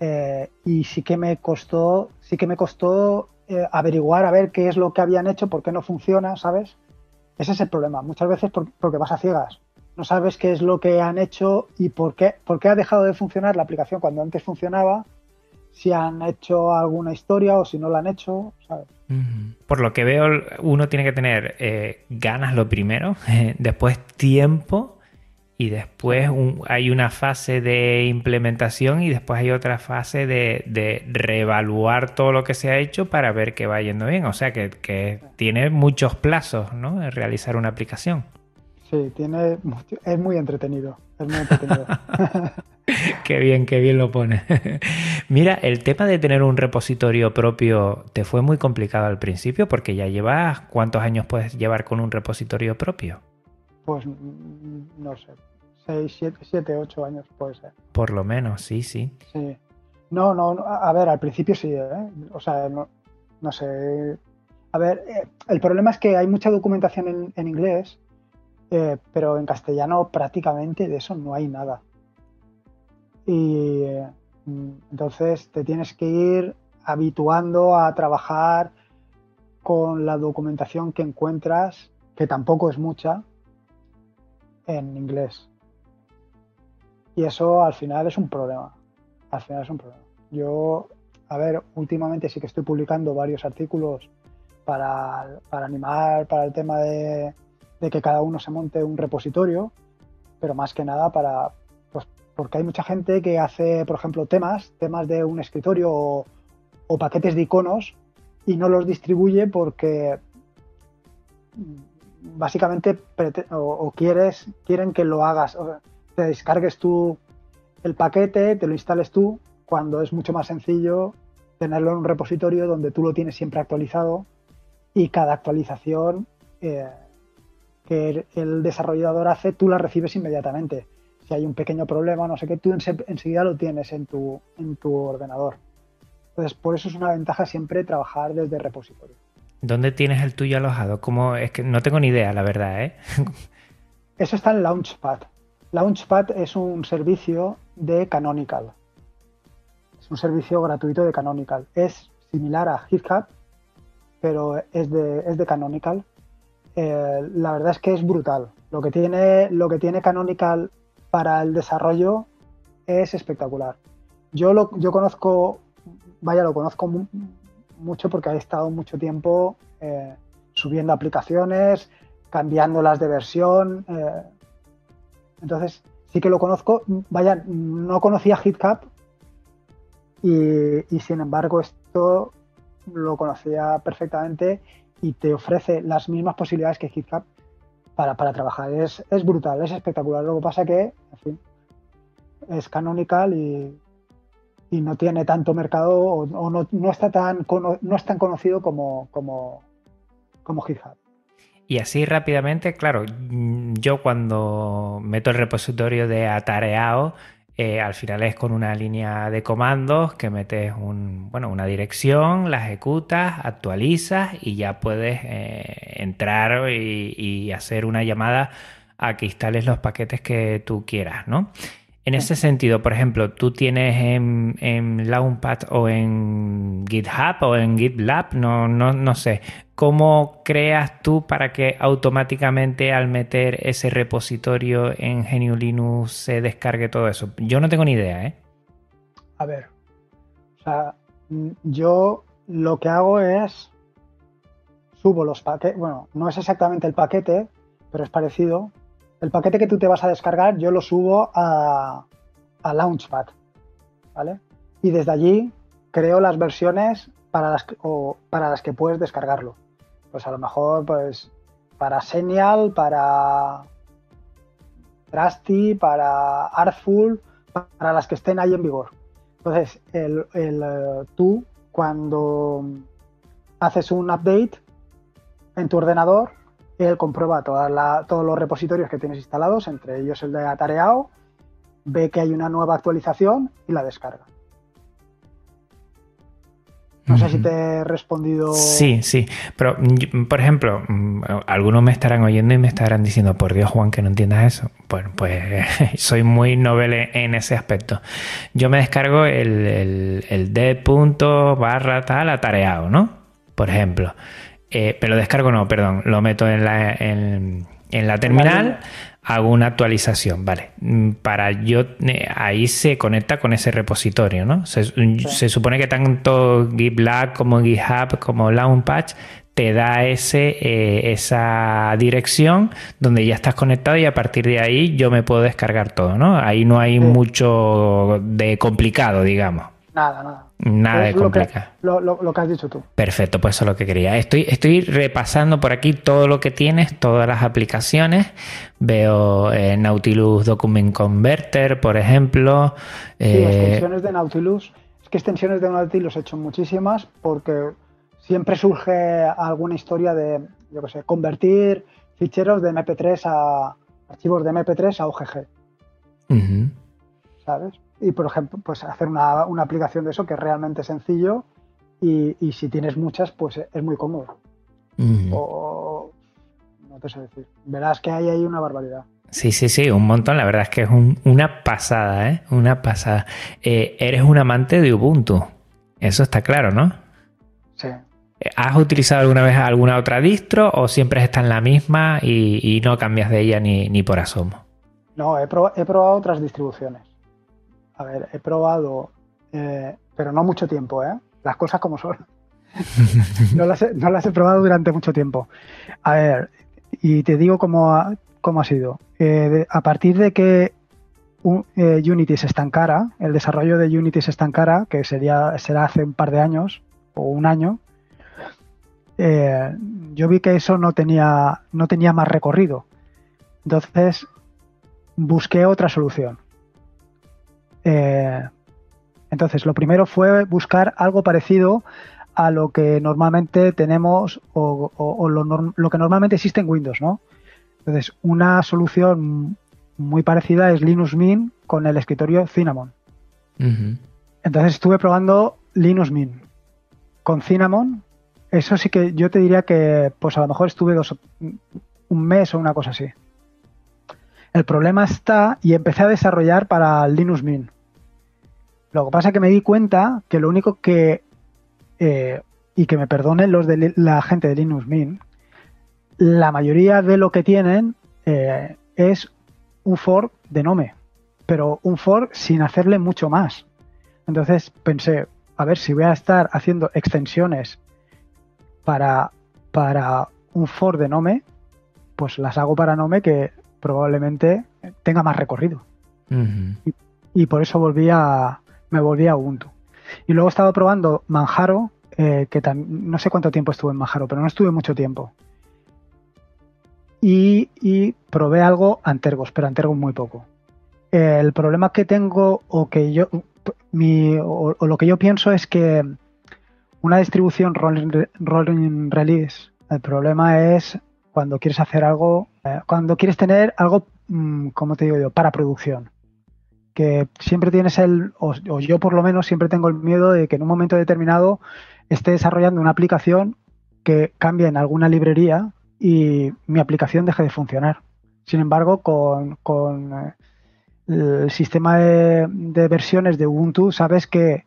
eh, y sí que me costó, sí que me costó eh, averiguar a ver qué es lo que habían hecho, por qué no funciona, ¿sabes? Ese es el problema. Muchas veces porque vas a ciegas. No sabes qué es lo que han hecho y por qué, por qué ha dejado de funcionar la aplicación cuando antes funcionaba si han hecho alguna historia o si no la han hecho, ¿sabes? Por lo que veo, uno tiene que tener eh, ganas lo primero, después tiempo y después hay una fase de implementación y después hay otra fase de, reevaluar todo lo que se ha hecho para ver que va yendo bien. O sea que, tiene muchos plazos, ¿no? realizar una aplicación. Sí, tiene, es muy entretenido. Es muy entretenido. qué bien, qué bien lo pone. Mira, el tema de tener un repositorio propio te fue muy complicado al principio porque ya llevas, ¿cuántos años puedes llevar con un repositorio propio? Pues mm, no sé, 6, 7, 8 años puede ser. Por lo menos, sí, sí. Sí. No, no, a ver, al principio sí, ¿eh? O sea, no, sé. A ver, eh, el problema es que hay mucha documentación en, inglés, eh, pero en castellano prácticamente de eso no hay nada. Y mm, entonces te tienes que ir habituando a trabajar con la documentación que encuentras, que tampoco es mucha, en inglés. Y eso al final es un problema. Al final es un problema. Yo, a ver, últimamente sí que estoy publicando varios artículos para, animar para el tema de, de que cada uno se monte un repositorio, pero más que nada para, porque hay mucha gente que hace, por ejemplo, temas, temas de un escritorio o, paquetes de iconos y no los distribuye porque básicamente o, quieres quieren que lo hagas, te descargues tú el paquete, te lo instales tú, cuando es mucho más sencillo tenerlo en un repositorio donde tú lo tienes siempre actualizado y cada actualización eh, que el desarrollador hace, tú la recibes inmediatamente si hay un pequeño problema, no sé qué, tú enseguida lo tienes en tu, en tu ordenador. Entonces, por eso es una ventaja siempre trabajar desde repositorio. ¿Dónde tienes el tuyo alojado? ¿Cómo? Es que no tengo ni idea, la verdad, ¿eh? eso está en Launchpad. Launchpad es un servicio de Canonical. Es un servicio gratuito de Canonical. Es similar a GitHub, pero es de, es de Canonical. Eh, la verdad es que es brutal. Lo que, tiene, lo que tiene Canonical para el desarrollo es espectacular. Yo, lo, yo conozco, vaya, lo conozco mucho porque he estado mucho tiempo eh, subiendo aplicaciones, cambiándolas de versión. Eh, entonces, sí que lo conozco. Vaya, no conocía GitHub y, y, sin embargo esto lo conocía perfectamente y te ofrece las mismas posibilidades que GitHub para, para trabajar. Es, es, brutal, es espectacular. Lo que pasa que, en fin, es canonical y, y no tiene tanto mercado o, o no, no, está tan, no es tan conocido como, como, como GitHub. Y así rápidamente, claro, yo cuando meto el repositorio de atareado, eh, al final es con una línea de comandos que metes un, bueno, una dirección, la ejecutas, actualizas y ya puedes eh, entrar y, y, hacer una llamada a que instales los paquetes que tú quieras, ¿no? En ese sentido, por ejemplo, tú tienes en, en Launchpad o en GitHub o en GitLab, no, no, no sé, ¿cómo creas tú para que automáticamente al meter ese repositorio en GNU Linux se descargue todo eso? Yo no tengo ni idea, ¿eh? A ver, o sea, yo lo que hago es subo los paquetes, bueno, no es exactamente el paquete, pero es parecido, el paquete que tú te vas a descargar yo lo subo a, a Launchpad, ¿vale? Y desde allí creo las versiones para las, o para las que puedes descargarlo. Pues a lo mejor, pues, para Senial, para Trusty, para Artful, para las que estén ahí en vigor. Entonces, el, el, eh, tú, cuando haces un update en tu ordenador, él comprueba toda la, todos los repositorios que tienes instalados, entre ellos el de Atareado, ve que hay una nueva actualización y la descarga. No sé si te he respondido. Sí, sí. Pero, por ejemplo, algunos me estarán oyendo y me estarán diciendo, por Dios, Juan, que no entiendas eso. Bueno, pues soy muy novel en ese aspecto. Yo me descargo el, el, el d. barra tal atareado, ¿no? Por ejemplo. Eh, pero descargo no, perdón, lo meto en la, en, en la terminal, hago una actualización, vale. Mm, para yo, eh, ahí se conecta con ese repositorio, ¿no? Se, sí. se supone que tanto GitLab como GitHub como Launchpad te da ese, eh, esa dirección donde ya estás conectado y a partir de ahí yo me puedo descargar todo, ¿no? Ahí no hay sí. mucho de complicado, digamos. Nada, nada. Nada de complicado. Lo, lo, lo, que has dicho tú. Perfecto, pues eso es lo que quería. Estoy, estoy repasando por aquí todo lo que tienes, todas las aplicaciones. Veo eh, Nautilus Document Converter, por ejemplo. Sí, eh... extensiones de Nautilus. Es que extensiones de Nautilus he hecho muchísimas porque siempre surge alguna historia de, yo qué sé, convertir ficheros de MP3 a archivos de MP3 a OGG. Uh -huh. ¿Sabes? Y por ejemplo pues hacer una, una, aplicación de eso que es realmente sencillo y, y si tienes muchas pues es muy cómodo -huh. o no te sé decir verás que hay ahí una barbaridad Sí, sí, sí, un montón. La verdad es que es un, una pasada, ¿eh? Una pasada. Eh, eres un amante de Ubuntu. Eso está claro, ¿no? Sí. ¿Has utilizado alguna vez alguna otra distro o siempre está en la misma y, y no cambias de ella ni, ni por asomo? No, he, prob he probado otras distribuciones. A ver, he probado, eh, pero no mucho tiempo, ¿eh? Las cosas como son. no, las he, no, las he, probado durante mucho tiempo. A ver, y te digo cómo ha, cómo ha sido. Eh, de, a partir de que un, eh, Unity se estancara, el desarrollo de Unity se estancara, que sería, será hace un par de años o un año, eh, yo vi que eso no tenía, no tenía más recorrido. Entonces busqué otra solución. Eh, entonces, lo primero fue buscar algo parecido a lo que normalmente tenemos o, o, o lo, lo, que normalmente existe en Windows, ¿no? Entonces, una solución muy parecida es Linux Mint con el escritorio Cinnamon. Uh -huh. Entonces, estuve probando Linux Mint con Cinnamon. Eso sí que yo te diría que, pues a lo mejor estuve dos, un mes o una cosa así. El problema está y empecé a desarrollar para Linux Mint. Lo que pasa es que me di cuenta que lo único que, eh, y que me perdonen los de la gente de Linux Mint, la mayoría de lo que tienen eh, es un for de Nome, pero un for sin hacerle mucho más. Entonces pensé, a ver si voy a estar haciendo extensiones para, para un for de Nome, pues las hago para Nome que probablemente tenga más recorrido. y, por eso volví a, me volví a Ubuntu. Y luego he estado probando Manjaro, eh, que no sé cuánto tiempo estuve en Manjaro, pero no estuve mucho tiempo. Y, probé algo Antergos, pero Antergos muy poco. el problema que tengo o que yo mi, o, lo que yo pienso es que una distribución rolling, release, el problema es cuando quieres hacer algo, eh, cuando quieres tener algo, mm, como te digo yo, para producción. Que siempre tienes el, o, yo por lo menos siempre tengo el miedo de que en un momento determinado esté desarrollando una aplicación que cambie en alguna librería y mi aplicación deje de funcionar. Sin embargo, con, con eh, el sistema de, versiones de Ubuntu, sabes que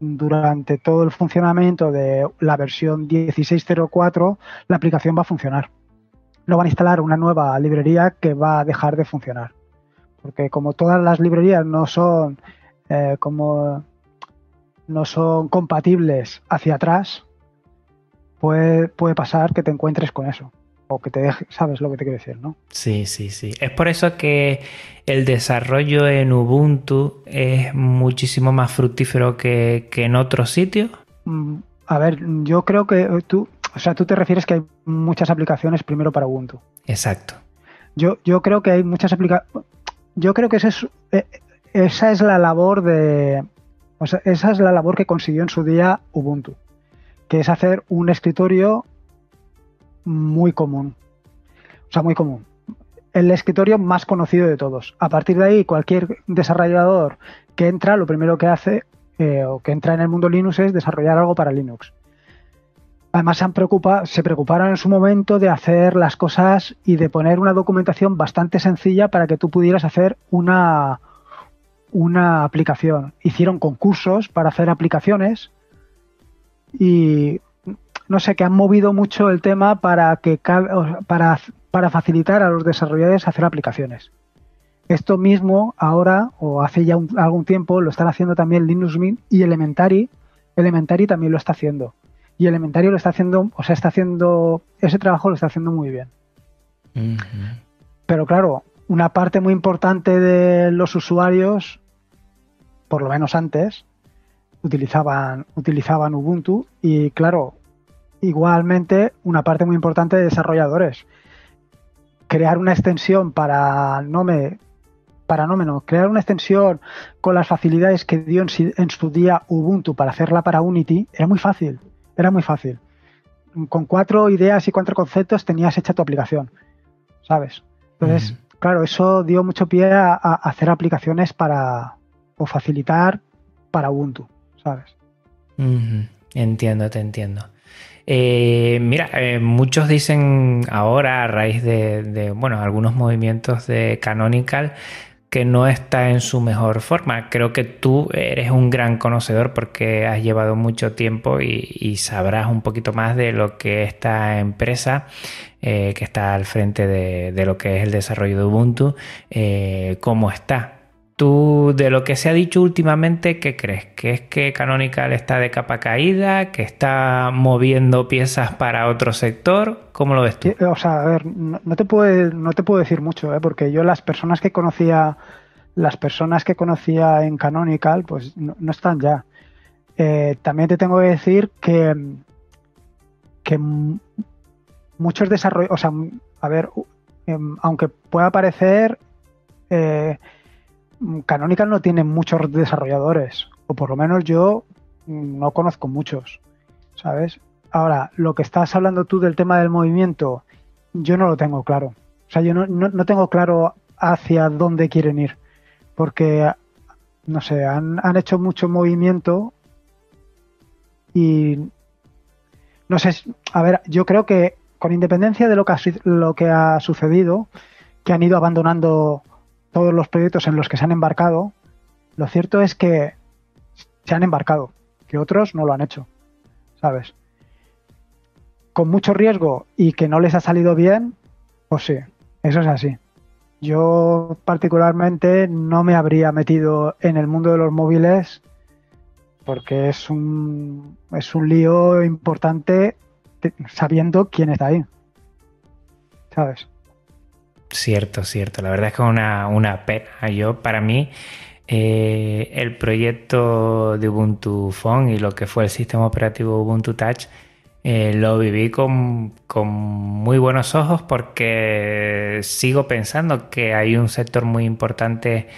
durante todo el funcionamiento de la versión 16.04 la aplicación va a funcionar. No van a instalar una nueva librería que va a dejar de funcionar. Porque como todas las librerías no son eh, como no son compatibles hacia atrás, puede, puede pasar que te encuentres con eso o que te deje, sabes lo que te quiero decir, ¿no? Sí, sí, sí. Es por eso que el desarrollo en Ubuntu es muchísimo más fructífero que, en otros sitios. Mm, a ver, yo creo que tú, o sea, tú te refieres que hay muchas aplicaciones primero para Ubuntu. Exacto. Yo, yo creo que hay muchas aplicaciones. Yo creo que esa es, eh, esa es la labor de. O sea, esa es la labor que consiguió en su día Ubuntu. Que es hacer un escritorio muy común. O sea, muy común. El escritorio más conocido de todos. A partir de ahí, cualquier desarrollador que entra, lo primero que hace eh, o que entra en el mundo Linux es desarrollar algo para Linux. Además, se, preocupa, se preocuparon en su momento de hacer las cosas y de poner una documentación bastante sencilla para que tú pudieras hacer una, una aplicación. Hicieron concursos para hacer aplicaciones y no sé, que han movido mucho el tema para, que, para, para facilitar a los desarrolladores hacer aplicaciones. Esto mismo ahora, o hace ya algún tiempo, lo están haciendo también Linux Mint y Elementary. Elementary también lo está haciendo. Y Elementary lo está haciendo, o sea, está haciendo, ese trabajo lo está haciendo muy bien. Pero claro, una parte muy importante de los usuarios, por lo menos antes, utilizaban, utilizaban Ubuntu y claro, igualmente una parte muy importante de desarrolladores. Crear una extensión para Nome, para crear una extensión con las facilidades que dio en, su día Ubuntu para hacerla para Unity era muy fácil, era muy fácil. Con cuatro ideas y cuatro conceptos tenías hecha tu aplicación, ¿sabes? Entonces, claro, eso dio mucho pie a, hacer aplicaciones para, o facilitar para Ubuntu, ¿sabes? Entiendo, te entiendo. Eh, mira, eh, muchos dicen ahora, a raíz de, bueno, algunos movimientos de Canonical, que no está en su mejor forma. Creo que tú eres un gran conocedor porque has llevado mucho tiempo y, sabrás un poquito más de lo que esta empresa eh, que está al frente de, lo que es el desarrollo de Ubuntu, cómo está. Tú, de lo que se ha dicho últimamente, ¿qué crees? ¿Que es que Canonical está de capa caída? ¿Que está moviendo piezas para otro sector? ¿Cómo lo ves tú? O sea, a ver, no, te, puedo, no te puedo decir mucho, ¿eh? porque yo las personas que conocía, las personas que conocía en Canonical, pues no, están ya. Eh, también te tengo que decir que, que muchos desarrollos, o sea, a ver, em, aunque pueda parecer... Eh, Canonical no tiene muchos desarrolladores, o por lo menos yo no conozco muchos, ¿sabes? Ahora, lo que estás hablando tú del tema del movimiento, yo no lo tengo claro. O sea, yo no, tengo claro hacia dónde quieren ir, porque, no sé, han, hecho mucho movimiento y, no sé, a ver, yo creo que con independencia de lo que lo que ha sucedido, que han ido abandonando todos los proyectos en los que se han embarcado, lo cierto es que se han embarcado, que otros no lo han hecho, ¿sabes? Con mucho riesgo y que no les ha salido bien, pues sí, eso es así. Yo particularmente no me habría metido en el mundo de los móviles porque es un, es un lío importante sabiendo quién está ahí. ¿Sabes? Cierto, cierto. La verdad es que es una, una pena. Yo, para mí, eh, el proyecto de Ubuntu Phone y lo que fue el sistema operativo Ubuntu Touch eh, lo viví con, muy buenos ojos porque sigo pensando que hay un sector muy importante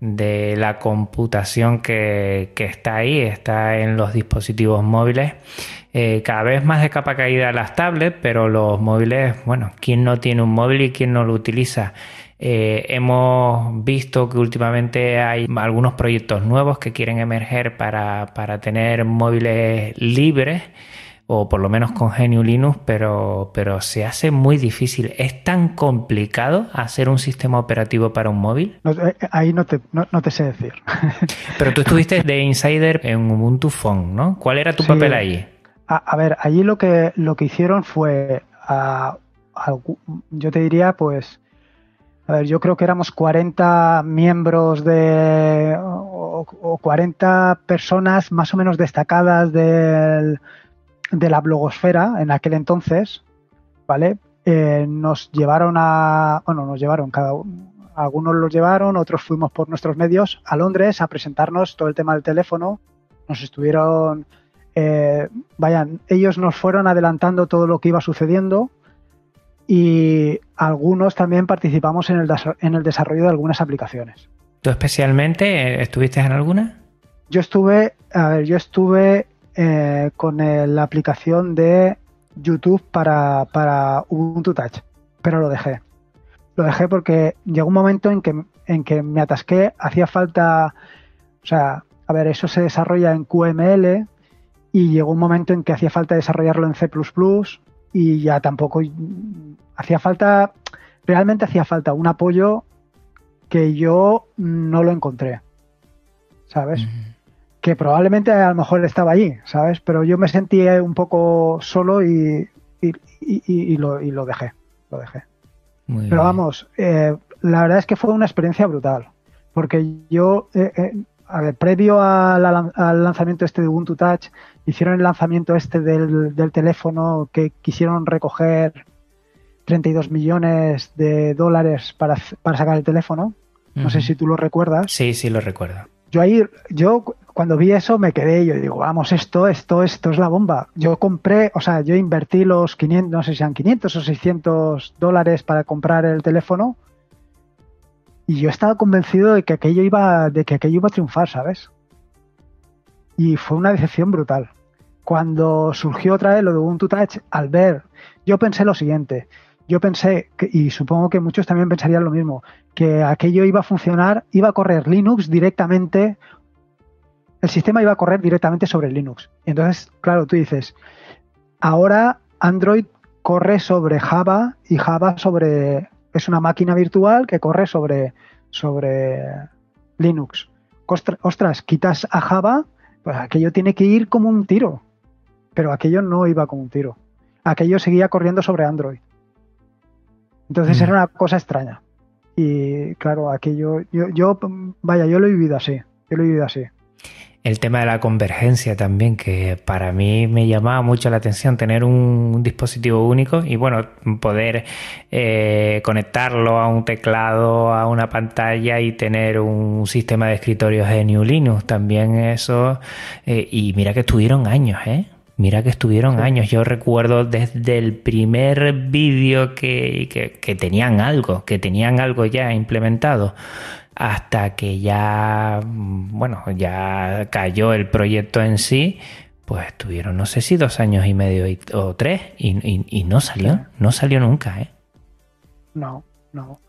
de la computación que, está ahí, está en los dispositivos móviles. Eh, cada vez más de capa caída las tablets, pero los móviles, bueno, ¿quién no tiene un móvil y quién no lo utiliza? Eh, hemos visto que últimamente hay algunos proyectos nuevos que quieren emerger para, para tener móviles libres o por lo menos con GNU Linux, pero, pero se hace muy difícil. ¿Es tan complicado hacer un sistema operativo para un móvil? Eh, ahí no te, no, te sé decir. pero tú estuviste de insider en Ubuntu Phone, ¿no? ¿Cuál era tu papel ahí? A, ver, allí lo que, lo que hicieron fue, yo te diría, pues, a ver, yo creo que éramos 40 miembros de, o, o 40 personas más o menos destacadas del de la blogosfera en aquel entonces, ¿vale? Eh, nos llevaron a, bueno, nos llevaron cada algunos los llevaron, otros fuimos por nuestros medios a Londres a presentarnos todo el tema del teléfono. Nos estuvieron, eh, vayan, ellos nos fueron adelantando todo lo que iba sucediendo y algunos también participamos en el, en el desarrollo de algunas aplicaciones. ¿Tú especialmente estuviste en alguna? Yo estuve, a ver, yo estuve eh, con la aplicación de YouTube para, para Ubuntu Touch, pero lo dejé. Lo dejé porque llegó un momento en que, en que me atasqué, hacía falta, o sea, a ver, eso se desarrolla en QML y llegó un momento en que hacía falta desarrollarlo en C ++ y ya tampoco hacía falta, realmente hacía falta un apoyo que yo no lo encontré, ¿sabes? Que probablemente a lo mejor estaba allí, ¿sabes? Pero yo me sentí un poco solo y, y, lo, lo, dejé, lo dejé. Pero vamos, eh, la verdad es que fue una experiencia brutal, porque yo, eh, eh, a ver, previo al, lanzamiento este de Ubuntu Touch, hicieron el lanzamiento este del, teléfono que quisieron recoger 32 millones de dólares para, para sacar el teléfono. No sé si tú lo recuerdas. Sí, sí, lo recuerdo. Yo ahí, yo cuando vi eso me quedé, yo digo, vamos, esto, esto, esto es la bomba. Yo compré, o sea, yo invertí los 500, no sé si sean 500 o 600 dólares para comprar el teléfono y yo estaba convencido de que aquello iba, de que aquello iba a triunfar, ¿sabes? Y fue una decepción brutal. Cuando surgió otra vez lo de Ubuntu Touch, al ver, yo pensé lo siguiente, yo pensé, y supongo que muchos también pensarían lo mismo, que aquello iba a funcionar, iba a correr Linux directamente el sistema iba a correr directamente sobre Linux. entonces, claro, tú dices, ahora Android corre sobre Java y Java sobre es una máquina virtual que corre sobre sobre Linux. Ostras, quitas a Java, pues aquello tiene que ir como un tiro. Pero aquello no iba como un tiro. Aquello seguía corriendo sobre Android. Entonces mm. era una cosa extraña. Y claro, aquello, yo, yo, vaya, yo lo he vivido así. Yo lo he vivido así el tema de la convergencia también, que para mí me llamaba mucho la atención tener un dispositivo único y bueno, poder eh, conectarlo a un teclado, a una pantalla y tener un sistema de escritorio GNU Linux. También eso, eh, y mira que estuvieron años, ¿eh? Mira que estuvieron años. Yo recuerdo desde el primer vídeo que, que, tenían algo, que tenían algo ya implementado hasta que ya, bueno, ya cayó el proyecto en sí, pues tuvieron, no sé si dos años y medio o tres, y, no salió, no salió nunca, ¿eh? No, no.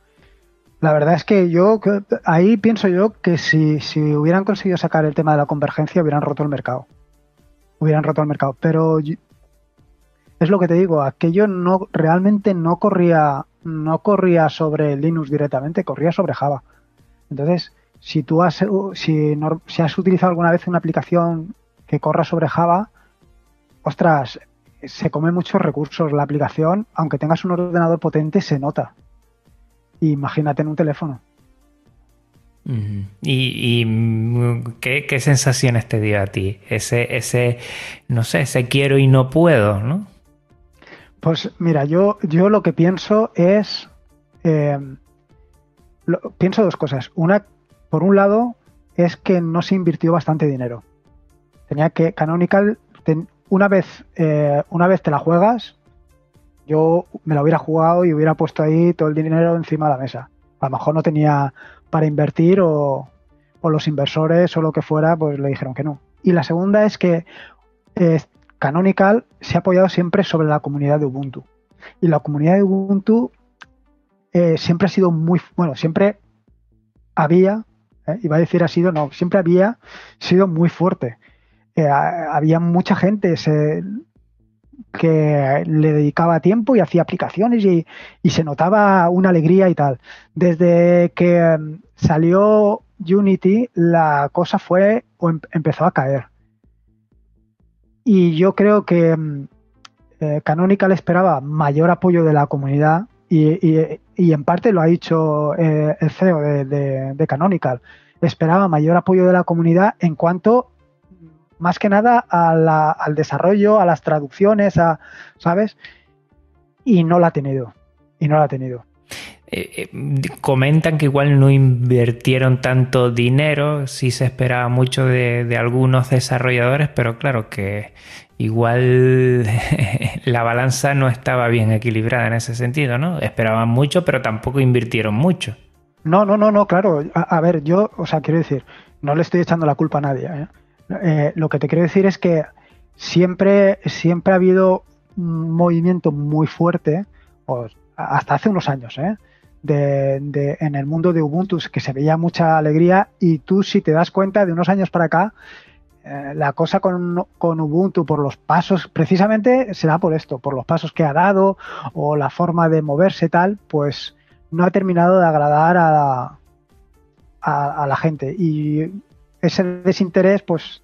La verdad es que yo, ahí pienso yo que si, si hubieran conseguido sacar el tema de la convergencia, hubieran roto el mercado. Hubieran roto el mercado. Pero es lo que te digo, aquello no realmente no corría no corría sobre Linux directamente, corría sobre Java. Entonces, si tú has, si, si has utilizado alguna vez una aplicación que corra sobre Java, ostras, se come muchos recursos. La aplicación, aunque tengas un ordenador potente, se nota. Imagínate en un teléfono. ¿Y, ¿qué, sensaciones te dio a ti? Ese, ese, no sé, ese quiero y no puedo, ¿no? Pues mira, yo, yo lo que pienso es. Eh, pienso dos cosas. Una, por un lado, es que no se invirtió bastante dinero. Tenía que. Canonical, una, vez, eh, una vez te la juegas, yo me la hubiera jugado y hubiera puesto ahí todo el dinero encima de la mesa. A lo mejor no tenía para invertir o, los inversores o lo que fuera, pues le dijeron que no. Y la segunda es que eh, Canonical se ha apoyado siempre sobre la comunidad de Ubuntu. Y la comunidad de Ubuntu eh, siempre ha sido muy, bueno, siempre había, eh, iba a decir ha sido, no, siempre había sido muy fuerte. había mucha gente, que le dedicaba tiempo y hacía aplicaciones y, se notaba una alegría y tal. Desde que em, salió Unity, la cosa fue o em, empezó a caer. Y yo creo que em, eh, Canonical esperaba mayor apoyo de la comunidad y, en parte lo ha dicho eh, el CEO de, de Canonical. Esperaba mayor apoyo de la comunidad en cuanto más que nada al desarrollo, a las traducciones, a, ¿sabes? Y no la ha tenido. Y no la ha tenido. Eh, eh, comentan que igual no invirtieron tanto dinero, sí se esperaba mucho de, algunos desarrolladores, pero claro que igual la balanza no estaba bien equilibrada en ese sentido, ¿no? Esperaban mucho, pero tampoco invirtieron mucho. No, no, no, no, claro. A, ver, yo, o sea, quiero decir, no le estoy echando la culpa a nadie. ¿eh? Eh, lo que te quiero decir es que siempre, siempre ha habido un movimiento muy fuerte, hasta hace unos años, ¿eh? de, en el mundo de Ubuntu, que se veía mucha alegría y tú si te das cuenta de unos años para acá, eh, la cosa con, con, Ubuntu por los pasos, precisamente será por esto, por los pasos que ha dado o la forma de moverse tal, pues no ha terminado de agradar a a, a la gente. Y ese desinterés, pues,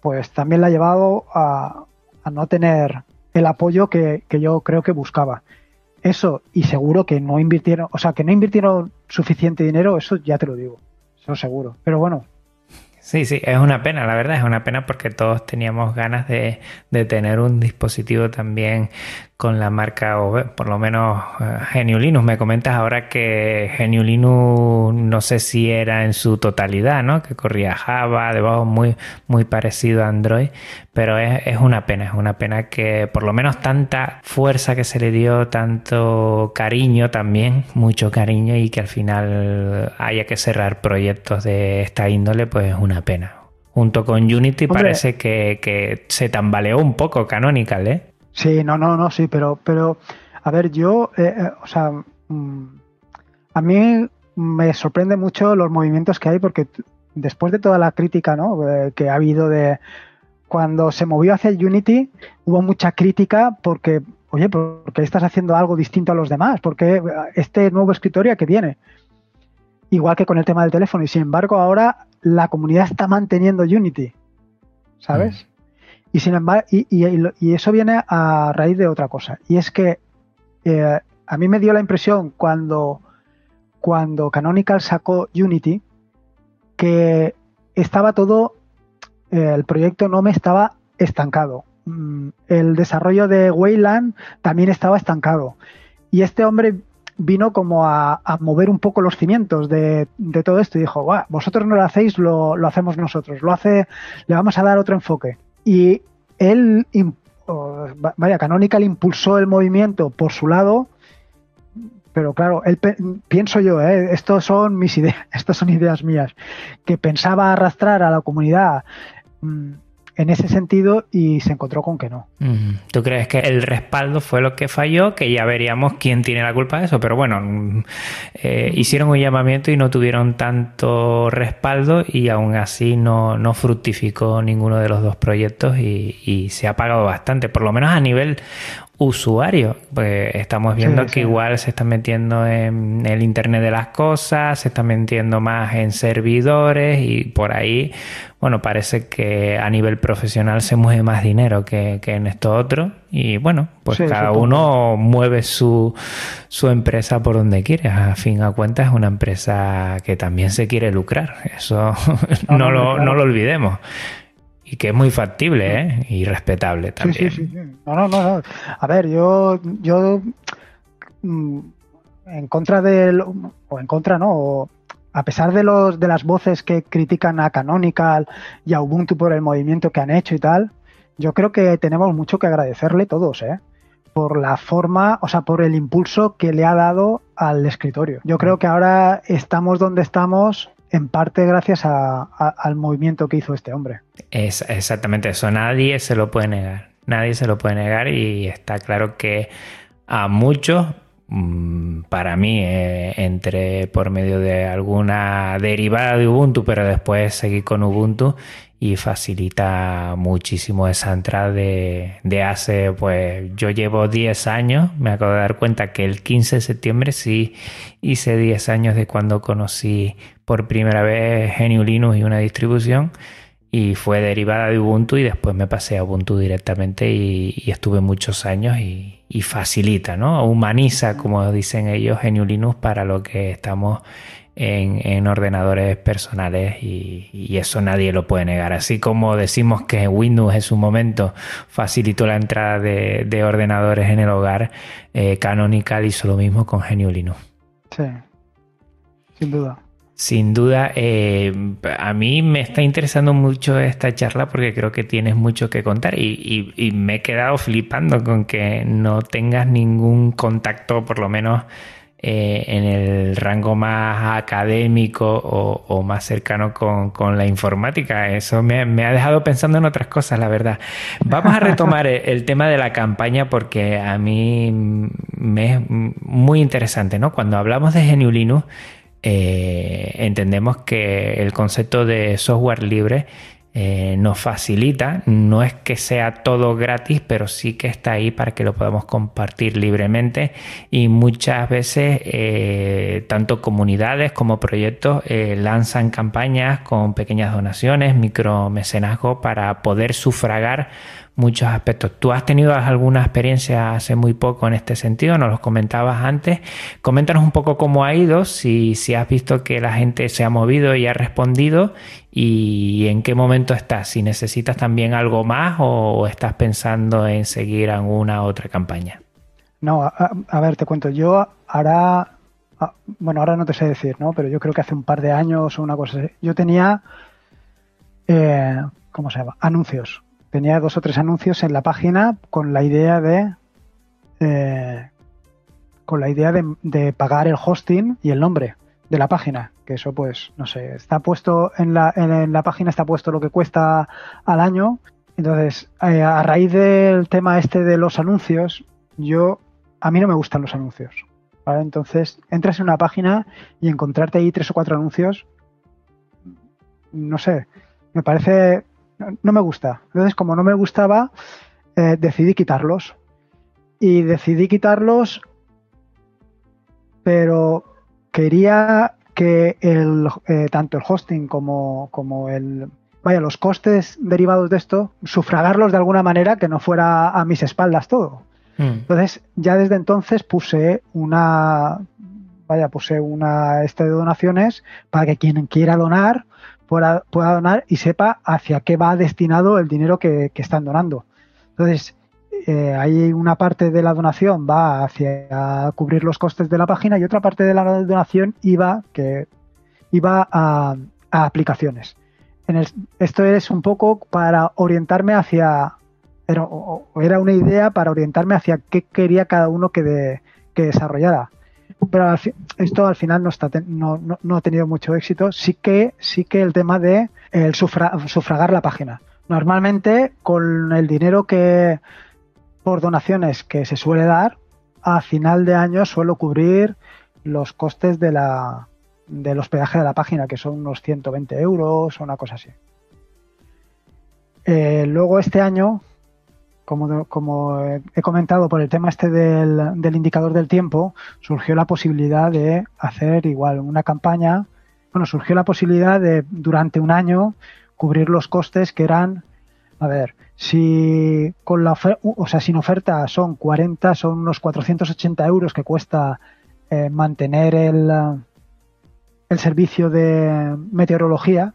pues también la ha llevado a, no tener el apoyo que, que, yo creo que buscaba. Eso, y seguro que no invirtieron, o sea, que no invirtieron suficiente dinero, eso ya te lo digo, eso seguro. Pero bueno, Sí, sí, es una pena, la verdad es una pena porque todos teníamos ganas de, de tener un dispositivo también con la marca, o por lo menos uh, Linux. Me comentas ahora que GNU Linux no sé si era en su totalidad, ¿no? Que corría Java, debajo muy, muy parecido a Android, pero es, es, una pena, es una pena que por lo menos tanta fuerza que se le dio, tanto cariño también, mucho cariño y que al final haya que cerrar proyectos de esta índole, pues es una pena. Junto con Unity parece que, que se tambaleó un poco Canonical, ¿eh? Sí, no, no, no, sí, pero, pero a ver, yo, eh, eh, o sea, mm, a mí me sorprende mucho los movimientos que hay porque después de toda la crítica ¿no? Eh, que ha habido de cuando se movió hacia Unity, hubo mucha crítica porque, oye, ¿por qué estás haciendo algo distinto a los demás? Porque este nuevo escritorio que viene, igual que con el tema del teléfono, y sin embargo ahora la comunidad está manteniendo Unity, ¿sabes? Y, sin embargo, y, eso viene a raíz de otra cosa. Y es que eh, a mí me dio la impresión cuando, cuando Canonical sacó Unity que estaba todo, eh, el proyecto no me estaba estancado. Mm, el desarrollo de Wayland también estaba estancado. Y este hombre vino como a, mover un poco los cimientos de, todo esto y dijo, vosotros no lo hacéis, lo, lo, hacemos nosotros, lo hace, le vamos a dar otro enfoque. Y él, vaya, Canonical impulsó el movimiento por su lado, pero claro, él pienso yo, ¿eh? estos son mis ideas, estas son ideas mías, que pensaba arrastrar a la comunidad mm, en ese sentido y se encontró con que no. ¿Tú crees que el respaldo fue lo que falló? Que ya veríamos quién tiene la culpa de eso, pero bueno, mm, eh, hicieron un llamamiento y no tuvieron tanto respaldo y aún así no, no fructificó ninguno de los dos proyectos y, se ha pagado bastante, por lo menos a nivel usuarios. Pues estamos viendo que igual se están metiendo en el Internet de las cosas, se están metiendo más en servidores y por ahí, bueno, parece que a nivel profesional se mueve más dinero que, en esto otro. Y bueno, pues cada uno mueve su, su empresa por donde quiere. A fin a cuentas es una empresa que también se quiere lucrar. Eso no, lo, no lo olvidemos. Y que es muy factible ¿eh? y respetable también. Sí, sí, sí. No, no, no, A ver, yo, yo mm, en contra del. O en contra, no. a pesar de, los, de las voces que critican a Canonical y a Ubuntu por el movimiento que han hecho y tal, yo creo que tenemos mucho que agradecerle todos, ¿eh? Por la forma, o sea, por el impulso que le ha dado al escritorio. Yo creo que ahora estamos donde estamos en parte gracias al movimiento que hizo este hombre. Exactamente eso, nadie se lo puede negar, nadie se lo puede negar y está claro que a muchos, mm, para mí, eh, entre por medio de alguna derivada de Ubuntu, pero después seguir con Ubuntu y facilita muchísimo esa entrada de, hace, pues yo llevo 10 años, me acabo de dar cuenta que el 15 de septiembre sí hice 10 años de cuando conocí por primera vez GNU Linux y una distribución y fue derivada de Ubuntu y después me pasé a Ubuntu directamente y, estuve muchos años y, facilita, ¿no? Humaniza, como dicen ellos, GNU Linux para lo que estamos en, ordenadores personales y, eso nadie lo puede negar. Así como decimos que Windows en su momento facilitó la entrada de, ordenadores en el hogar, eh, Canonical hizo lo mismo con GNU Linux. Sí, sin duda. Sin duda, eh, a mí me está interesando mucho esta charla porque creo que tienes mucho que contar y, me he quedado flipando con que no tengas ningún contacto, por lo menos eh, en el rango más académico o, más cercano con, la informática. Eso me, ha dejado pensando en otras cosas, la verdad. Vamos a retomar el, tema de la campaña porque a mí me es muy interesante, ¿no? Cuando hablamos de GNU Linux, eh, entendemos que el concepto de software libre eh, nos facilita, no es que sea todo gratis, pero sí que está ahí para que lo podamos compartir libremente. Y muchas veces eh, tanto comunidades como proyectos lanzan campañas con pequeñas donaciones, micromecenazgo para poder sufragar muchos aspectos. Tú has tenido alguna experiencia hace muy poco en este sentido, nos lo comentabas antes. Coméntanos un poco cómo ha ido, si, si has visto que la gente se ha movido y ha respondido y en qué momento estás, si necesitas también algo más o estás pensando en seguir alguna otra campaña. No, a, ver, te cuento, yo ahora, bueno, ahora no te sé decir, ¿no? Pero yo creo que hace un par de años o una cosa así, yo tenía, eh, ¿cómo se llama? Anuncios tenía dos o tres anuncios en la página con la idea de eh, con la idea de, pagar el hosting y el nombre de la página que eso pues no sé está puesto en la, en la página está puesto lo que cuesta al año. Entonces eh, a raíz del tema este de los anuncios yo a mí no me gustan los anuncios entonces entras en una página y encontrarte ahí tres o cuatro anuncios no sé me parece no me gusta. Entonces, como no me gustaba, eh, decidí quitarlos. Y decidí quitarlos, pero quería que el, eh, tanto el hosting como, como el, vaya, los costes derivados de esto, sufragarlos de alguna manera que no fuera a mis espaldas todo. Hmm. Entonces, ya desde entonces puse una, vaya, puse una este de donaciones para que quien quiera donar pueda, donar y sepa hacia qué va destinado el dinero que, están donando. Entonces, eh, hay una parte de la donación va hacia cubrir los costes de la página y otra parte de la donación iba, que, iba a, aplicaciones. En esto es un poco para orientarme hacia, era, era, una idea para orientarme hacia qué quería cada uno que, que desarrollara pero esto al final no, está, no, ha tenido mucho éxito. Sí que, sí que el tema de sufragar la página. Normalmente con el dinero que por donaciones que se suele dar, a final de año suelo cubrir los costes del hospedaje de la página, que son unos 120 euros o una cosa así. Eh, luego este año como, como he comentado por el tema este del, del indicador del tiempo, surgió la posibilidad de hacer igual una campaña, bueno, surgió la posibilidad de durante un año cubrir los costes que eran, a ver, si con la o sea, sin oferta son 40, son unos 480 euros que cuesta eh, mantener el, el servicio de meteorología,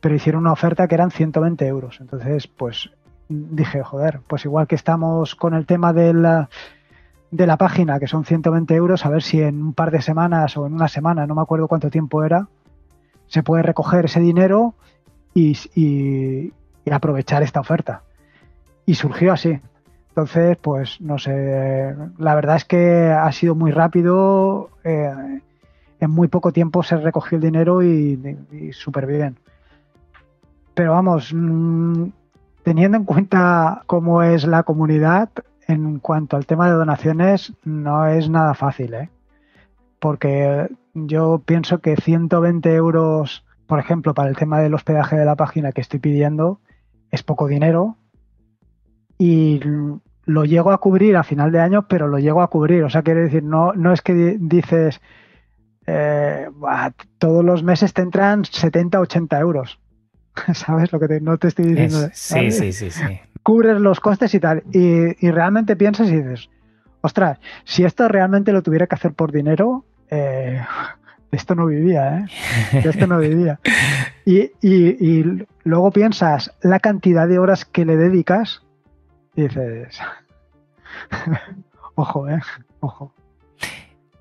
pero hicieron una oferta que eran 120 euros. Entonces, pues dije, joder, pues igual que estamos con el tema de la, página, que son 120 euros, a ver si en un par de semanas o en una semana, no me acuerdo cuánto tiempo era, se puede recoger ese dinero y, y, aprovechar esta oferta. Y surgió así. Entonces, pues no sé, la verdad es que ha sido muy rápido, eh, en muy poco tiempo se recogió el dinero y, y súper bien. Pero vamos, mm, teniendo en cuenta cómo es la comunidad, en cuanto al tema de donaciones, no es nada fácil, ¿eh? Porque yo pienso que 120 euros, por ejemplo, para el tema del hospedaje de la página que estoy pidiendo, es poco dinero y lo llego a cubrir a final de año, pero lo llego a cubrir. O sea, quiere decir, no, no es que dices, eh, todos los meses te entran 70, 80 euros. ¿Sabes lo que no te estoy diciendo? sí, sí, sí, sí. Cubres los costes y tal. Y, realmente piensas y dices, ostras, si esto realmente lo tuviera que hacer por dinero, eh, de esto no vivía, ¿eh? De esto no vivía. Y, y, luego piensas la cantidad de horas que le dedicas y dices, ojo, ¿eh? Ojo.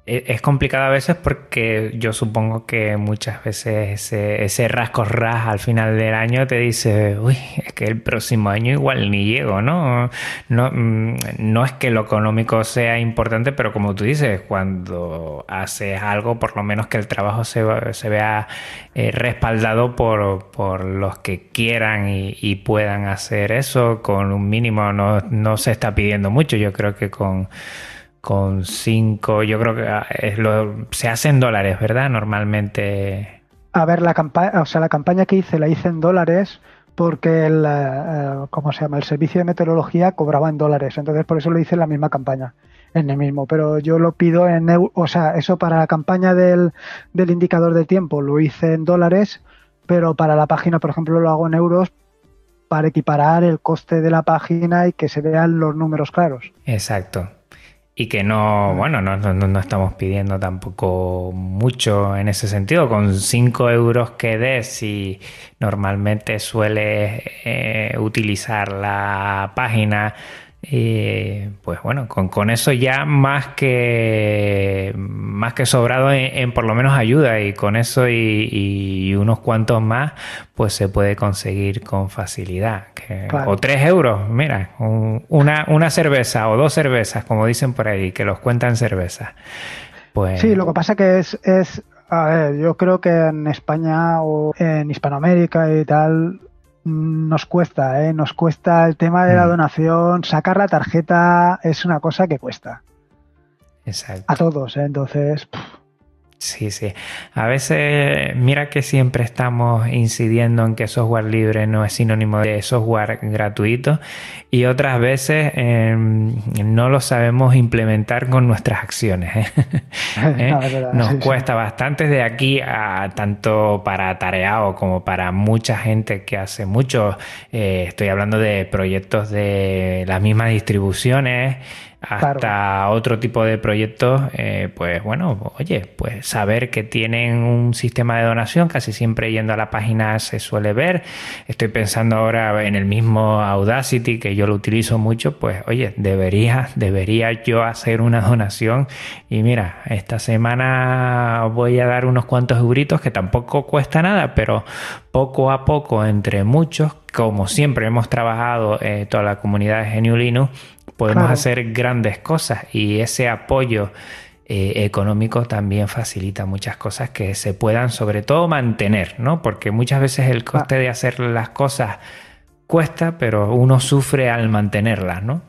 E, es complicado a veces porque yo supongo que muchas veces ese, rasco ras al final del año te dice, uy, es que el próximo año igual ni llego, ¿no? No, mm, no es que lo económico sea importante, pero como tú dices, cuando haces algo, por lo menos que el trabajo se, se vea eh, respaldado por, por, los que quieran y, y, puedan hacer eso, con un mínimo no, no se está pidiendo mucho, yo creo que con con 5, yo creo que ah, es lo, se hace en dólares, ¿verdad? Normalmente. A ver, la campaña, o sea, la campaña que hice la hice en dólares porque el, eh, ¿cómo se llama? El servicio de meteorología cobraba en dólares, entonces por eso lo hice en la misma campaña, en el mismo, pero yo lo pido en, o sea, eso para la campaña del, del indicador de tiempo lo hice en dólares, pero para la página, por ejemplo, lo hago en euros para equiparar el coste de la página y que se vean los números claros. Exacto. Y que no, bueno, no, no, no, estamos pidiendo tampoco mucho en ese sentido. Con 5 euros que des, si normalmente sueles eh, utilizar la página y pues bueno, con, eso ya más que más que sobrado en, por lo menos ayuda y con eso y, unos cuantos más pues se puede conseguir con facilidad. O tres euros, mira, una, una cerveza o dos cervezas, como dicen por ahí, que los cuentan cervezas. Pues... Sí, lo que pasa que es, es, a ver, yo creo que en España o en Hispanoamérica y tal nos cuesta, ¿eh? Nos cuesta el tema de la mm. donación, sacar la tarjeta es una cosa que cuesta. Exacto. A todos, ¿eh? Entonces... Sí, sí. A veces, mira que siempre estamos incidiendo en que software libre no es sinónimo de software gratuito y otras veces em, no lo sabemos implementar con nuestras acciones. ¿eh? ¿Eh? Nos cuesta bastante de aquí a tanto para tareado como para mucha gente que hace mucho. Eh, estoy hablando de proyectos de las mismas distribuciones hasta otro tipo de proyectos, eh, pues bueno, oye, pues saber que tienen un sistema de donación, casi siempre yendo a la página se suele ver. Estoy pensando ahora en el mismo Audacity, que yo lo utilizo mucho, pues oye, debería, debería yo hacer una donación. Y mira, esta semana voy a dar unos cuantos euritos que tampoco cuesta nada, pero poco a poco, entre muchos, como siempre hemos trabajado eh, toda la comunidad de Genio podemos hacer grandes cosas y ese apoyo eh, económico también facilita muchas cosas que se puedan sobre todo mantener, ¿no? Porque muchas veces el coste de hacer las cosas cuesta, pero uno sufre al mantenerlas, ¿no?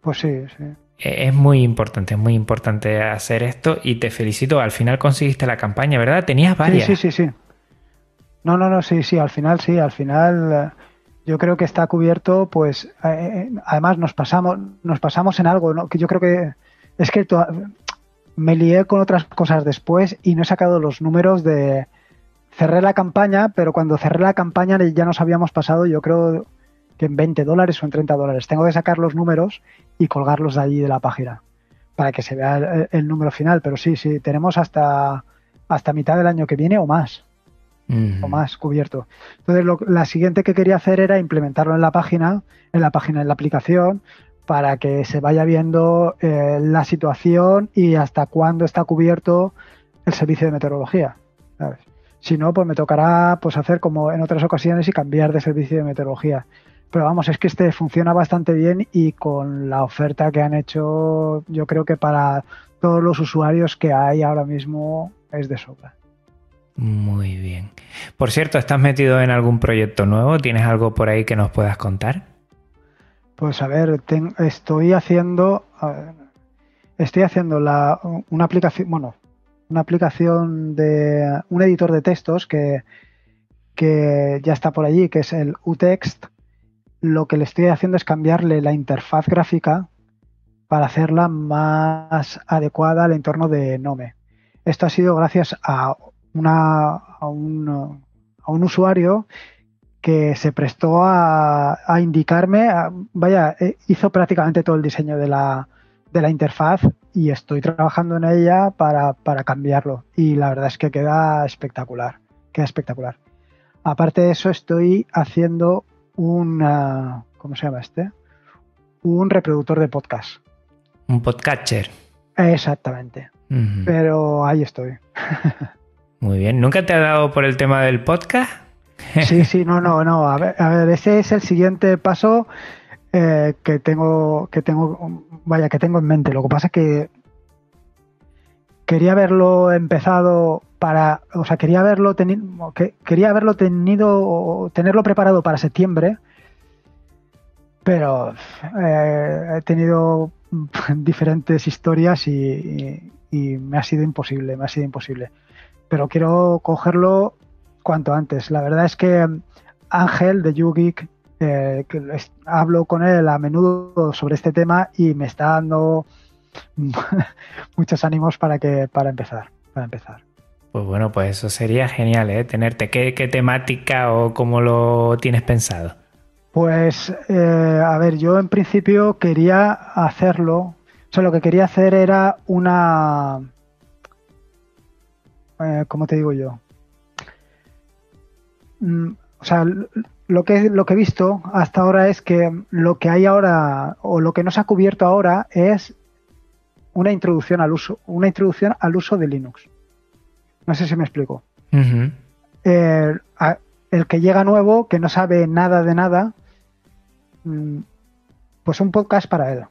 Pues sí, sí. E, es muy importante, es muy importante hacer esto y te felicito. Al final conseguiste la campaña, ¿verdad? Tenías varias. Sí, sí, sí, sí. No, no, no, sí, sí, al final sí, al final yo creo que está cubierto, pues eh, además nos pasamos, nos pasamos en algo, ¿no? que yo creo que es que me lié con otras cosas después y no he sacado los números de cerré la campaña, pero cuando cerré la campaña ya nos habíamos pasado, yo creo que en 20 dólares o en 30 dólares. Tengo que sacar los números y colgarlos de allí de la página para que se vea el, número final. Pero sí, sí, tenemos hasta, hasta mitad del año que viene o más. O más cubierto. Entonces, lo, la siguiente que quería hacer era implementarlo en la página, en la página, en la aplicación, para que se vaya viendo eh, la situación y hasta cuándo está cubierto el servicio de meteorología. Si no, pues me tocará pues hacer como en otras ocasiones y cambiar de servicio de meteorología. Pero vamos, es que este funciona bastante bien y con la oferta que han hecho, yo creo que para todos los usuarios que hay ahora mismo es de sobra. Muy bien. Por cierto, ¿estás metido en algún proyecto nuevo? ¿Tienes algo por ahí que nos puedas contar? Pues a ver, estoy haciendo estoy haciendo una aplicación, bueno, una aplicación de un editor de textos que, que ya está por allí, que es el UText, lo que le estoy haciendo es cambiarle la interfaz gráfica para hacerla más adecuada al entorno de Nome. Esto ha sido gracias a, una, a, un, a un usuario que se prestó a, indicarme, vaya, eh, hizo prácticamente todo el diseño de la, de la interfaz y estoy trabajando en ella para, para, cambiarlo. Y la verdad es que queda espectacular, queda espectacular. Aparte de eso, estoy haciendo un, ¿cómo se llama este? Un reproductor de podcast. Un podcatcher. Exactamente. Pero ahí estoy. Muy bien. ¿Nunca te ha dado por el tema del podcast? sí, sí, no, no, no. A ver, a ver ese es el siguiente paso eh, que tengo, que tengo, vaya, que tengo en mente. Lo que pasa es que quería haberlo empezado para, o sea, quería haberlo tenido, quería haberlo tenido, tenerlo preparado para septiembre, pero eh, he tenido diferentes historias y, me ha sido imposible, me ha sido imposible. Pero quiero cogerlo cuanto antes. La verdad es que Ángel de YouGeek, eh, que hablo con él a menudo sobre este tema y me está dando muchos ánimos para que para empezar, para empezar. Pues bueno, pues eso sería genial, ¿eh? Tenerte. ¿Qué, temática o cómo lo tienes pensado? Pues, eh, a ver, yo en principio quería hacerlo. O sea, lo que quería hacer era una. Eh, ¿Cómo te digo yo? Mm, o sea, lo que, lo que he visto hasta ahora es que lo que hay ahora, o lo que nos ha cubierto ahora, es una introducción al uso, una introducción al uso de Linux. No sé si me explico. el, que llega nuevo, que no sabe nada de nada, mm, pues un podcast para él.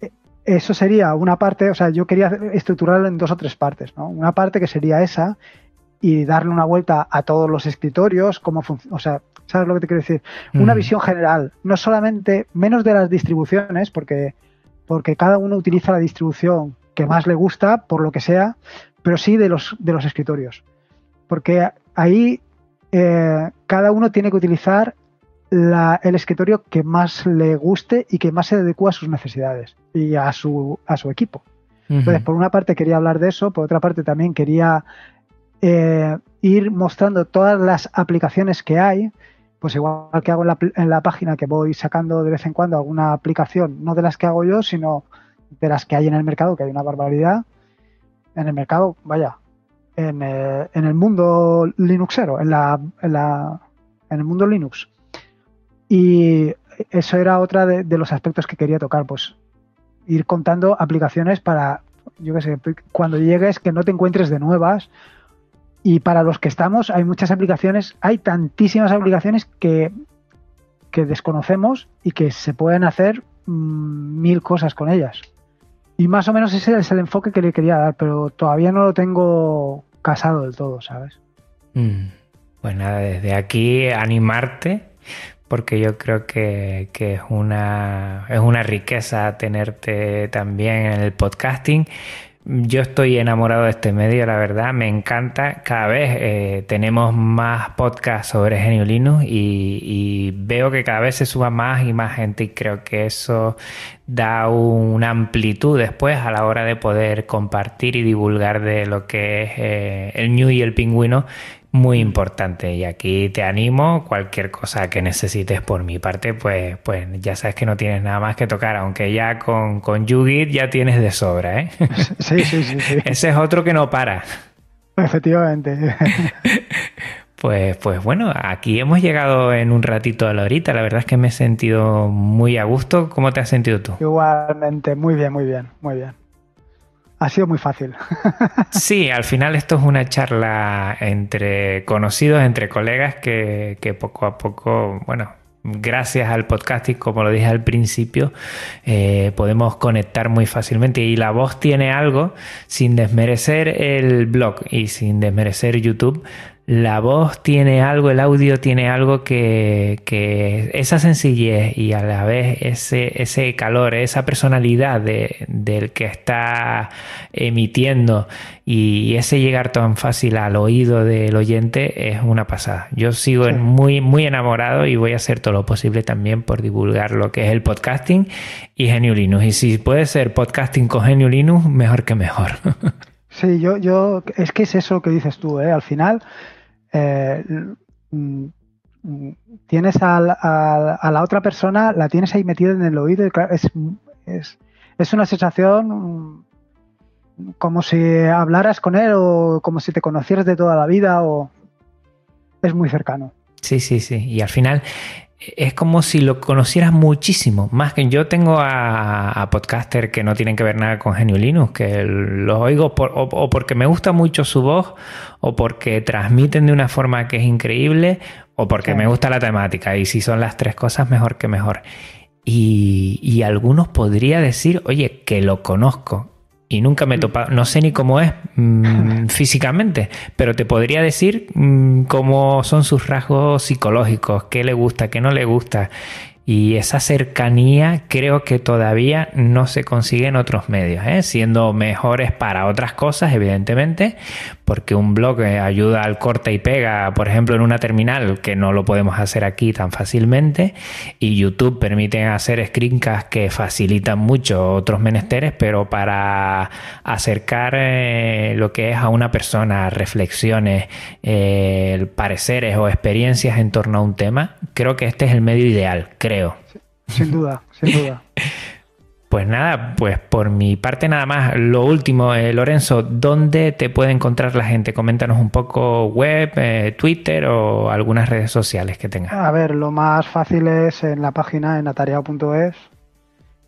E, eso sería una parte, o sea, yo quería estructurarlo en dos o tres partes, ¿no? Una parte que sería esa y darle una vuelta a todos los escritorios, cómo funciona, o sea, ¿sabes lo que te quiero decir? Una visión general, no solamente, menos de las distribuciones, porque, porque cada uno utiliza la distribución que más le gusta, por lo que sea, pero sí de los, de los escritorios. Porque ahí eh, cada uno tiene que utilizar el escritorio que más le guste y que más se adecua a sus necesidades y a su, a su equipo. Entonces, por una parte quería hablar de eso, por otra parte también quería eh, ir mostrando todas las aplicaciones que hay, pues igual que hago en la, en la, página que voy sacando de vez en cuando alguna aplicación, no de las que hago yo, sino de las que hay en el mercado, que hay una barbaridad. En el mercado, vaya, en, eh, el mundo Linuxero, en, la, en, la, en el mundo Linux. Y eso era otra de, los aspectos que quería tocar, pues ir contando aplicaciones para, yo qué sé, cuando llegues que no te encuentres de nuevas. Y para los que estamos, hay muchas aplicaciones, hay tantísimas aplicaciones que, que desconocemos y que se pueden hacer mm, mil cosas con ellas. Y más o menos ese es el enfoque que le quería dar, pero todavía no lo tengo casado del todo, ¿sabes? Mm. Pues nada, desde aquí animarte, porque yo creo que, es, una, es una riqueza tenerte también en el podcasting. yo estoy enamorado de este medio, la verdad, me encanta. Cada vez eh, tenemos más podcasts sobre Genio Linux y, veo que cada vez se suba más y más gente y creo que eso da una amplitud después a la hora de poder compartir y divulgar de lo que es eh, el New y el Pingüino muy importante. Y aquí te animo, cualquier cosa que necesites por mi parte, pues, pues ya sabes que no tienes nada más que tocar, aunque ya con, con YouGit ya tienes de sobra, ¿eh? Sí, sí, sí, sí. Ese es otro que no para. Efectivamente. Pues, pues bueno, aquí hemos llegado en un ratito a la horita. La verdad es que me he sentido muy a gusto. ¿Cómo te has sentido tú? Igualmente, muy bien, muy bien, muy bien ha sido muy fácil. Sí, al final esto es una charla entre conocidos, entre colegas, que, poco a poco, bueno, gracias al podcasting, como lo dije al principio, eh, podemos conectar muy fácilmente. Y la voz tiene algo, sin desmerecer el blog y sin desmerecer YouTube, la voz tiene algo, el audio tiene algo que, esa sencillez y a la vez ese, ese calor, esa personalidad del que está emitiendo y ese llegar tan fácil al oído del oyente es una pasada. Yo sigo muy, muy enamorado y voy a hacer todo lo posible también por divulgar lo que es el podcasting y Genio Linux. Y si puede ser podcasting con Genio Linux, mejor que mejor. Sí, yo, yo, es que es eso que dices tú, ¿eh? Al final, eh, mm, tienes a, la otra persona, la tienes ahí metida en el oído y es, es, una sensación mm, como si hablaras con él o como si te conocieras de toda la vida o es muy cercano. Sí, sí, sí. Y al final es como si lo conocieras muchísimo. Más que yo tengo a, a podcasters que no tienen que ver nada con Genio Linux, que los oigo o, porque me gusta mucho su voz, o porque transmiten de una forma que es increíble, o porque me gusta la temática. Y si son las tres cosas, mejor que mejor. Y, y algunos podría decir, oye, que lo conozco y nunca me he topado, no sé ni cómo es mm, físicamente, pero te podría decir mm, cómo son sus rasgos psicológicos, qué le gusta, qué no le gusta. Y esa cercanía creo que todavía no se consigue en otros medios, ¿eh? siendo mejores para otras cosas, evidentemente, porque un blog eh, ayuda al corte y pega, por ejemplo, en una terminal, que no lo podemos hacer aquí tan fácilmente, y YouTube permite hacer screencasts que facilitan mucho otros menesteres, pero para acercar eh, lo que es a una persona, reflexiones, pareceres o experiencias en torno a un tema, creo que este es el medio ideal, creo sin duda, sin duda. Pues nada, pues por mi parte nada más. Lo último, eh, Lorenzo, ¿dónde te puede encontrar la gente? Coméntanos un poco web, eh, Twitter o algunas redes sociales que tengas. A ver, lo más fácil es en la página en atareado.es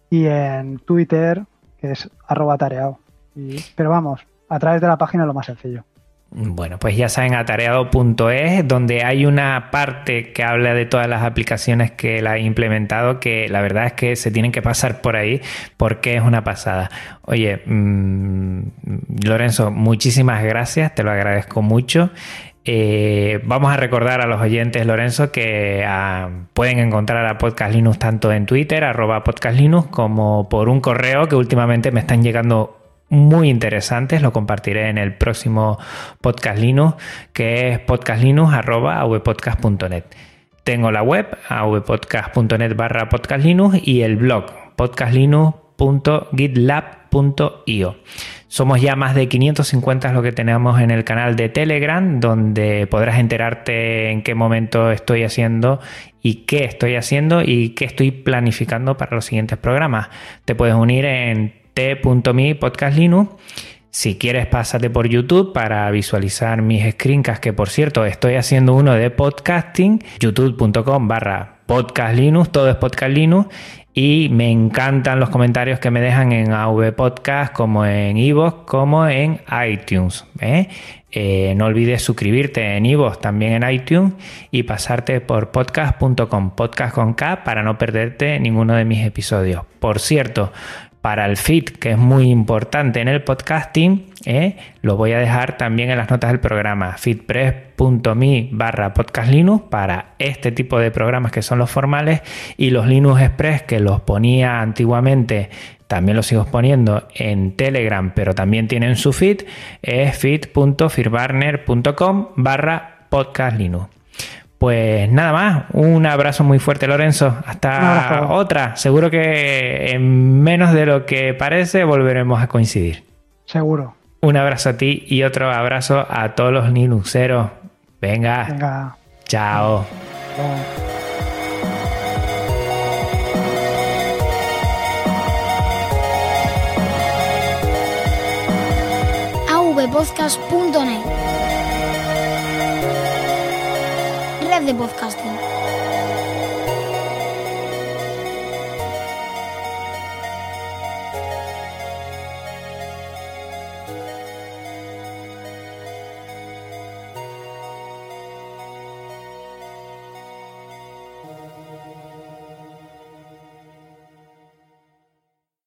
y en Twitter, que es arroba tareado. pero vamos, a través de la página lo más sencillo. Bueno, pues ya saben atareado.es, donde hay una parte que habla de todas las aplicaciones que la he implementado, que la verdad es que se tienen que pasar por ahí porque es una pasada. Oye, mm, Lorenzo, muchísimas gracias, te lo agradezco mucho. Eh, vamos a recordar a los oyentes, Lorenzo, que ah, pueden encontrar a Podcast Linux tanto en Twitter, arroba Podcast como por un correo que últimamente me están llegando muy interesantes, lo compartiré en el próximo podcast Linux, que es podcastlinux.avpodcast.net. Tengo la web, avpodcast.net barra podcastlinux y el blog podcastlinux.gitlab.io. Somos ya más de 550 lo que tenemos en el canal de Telegram, donde podrás enterarte en qué momento estoy haciendo y qué estoy haciendo y qué estoy planificando para los siguientes programas. Te puedes unir en t.me podcast Linux. Si quieres, pásate por YouTube para visualizar mis screencasts, que por cierto estoy haciendo uno de podcasting, youtube.com barra podcast Linux, todo es podcast Linux. Y me encantan los comentarios que me dejan en AV Podcast, como en iVoox, como en iTunes. ¿eh? Eh, no olvides suscribirte en iVoox, también en iTunes, y pasarte por podcast.com, podcast con K, para no perderte ninguno de mis episodios. Por cierto, para el feed, que es muy importante en el podcasting, ¿eh? lo voy a dejar también en las notas del programa fitpress.me barra podcast Linux para este tipo de programas que son los formales y los Linux Express que los ponía antiguamente también los sigo poniendo en Telegram, pero también tienen su feed, es feed.firbarner.com barra podcast Linux. Pues nada más, un abrazo muy fuerte Lorenzo, hasta otra, seguro que en menos de lo que parece volveremos a coincidir. Seguro. Un abrazo a ti y otro abrazo a todos los Linuxeros. Venga. Venga. Chao. avpodcast.net Red de podcasting.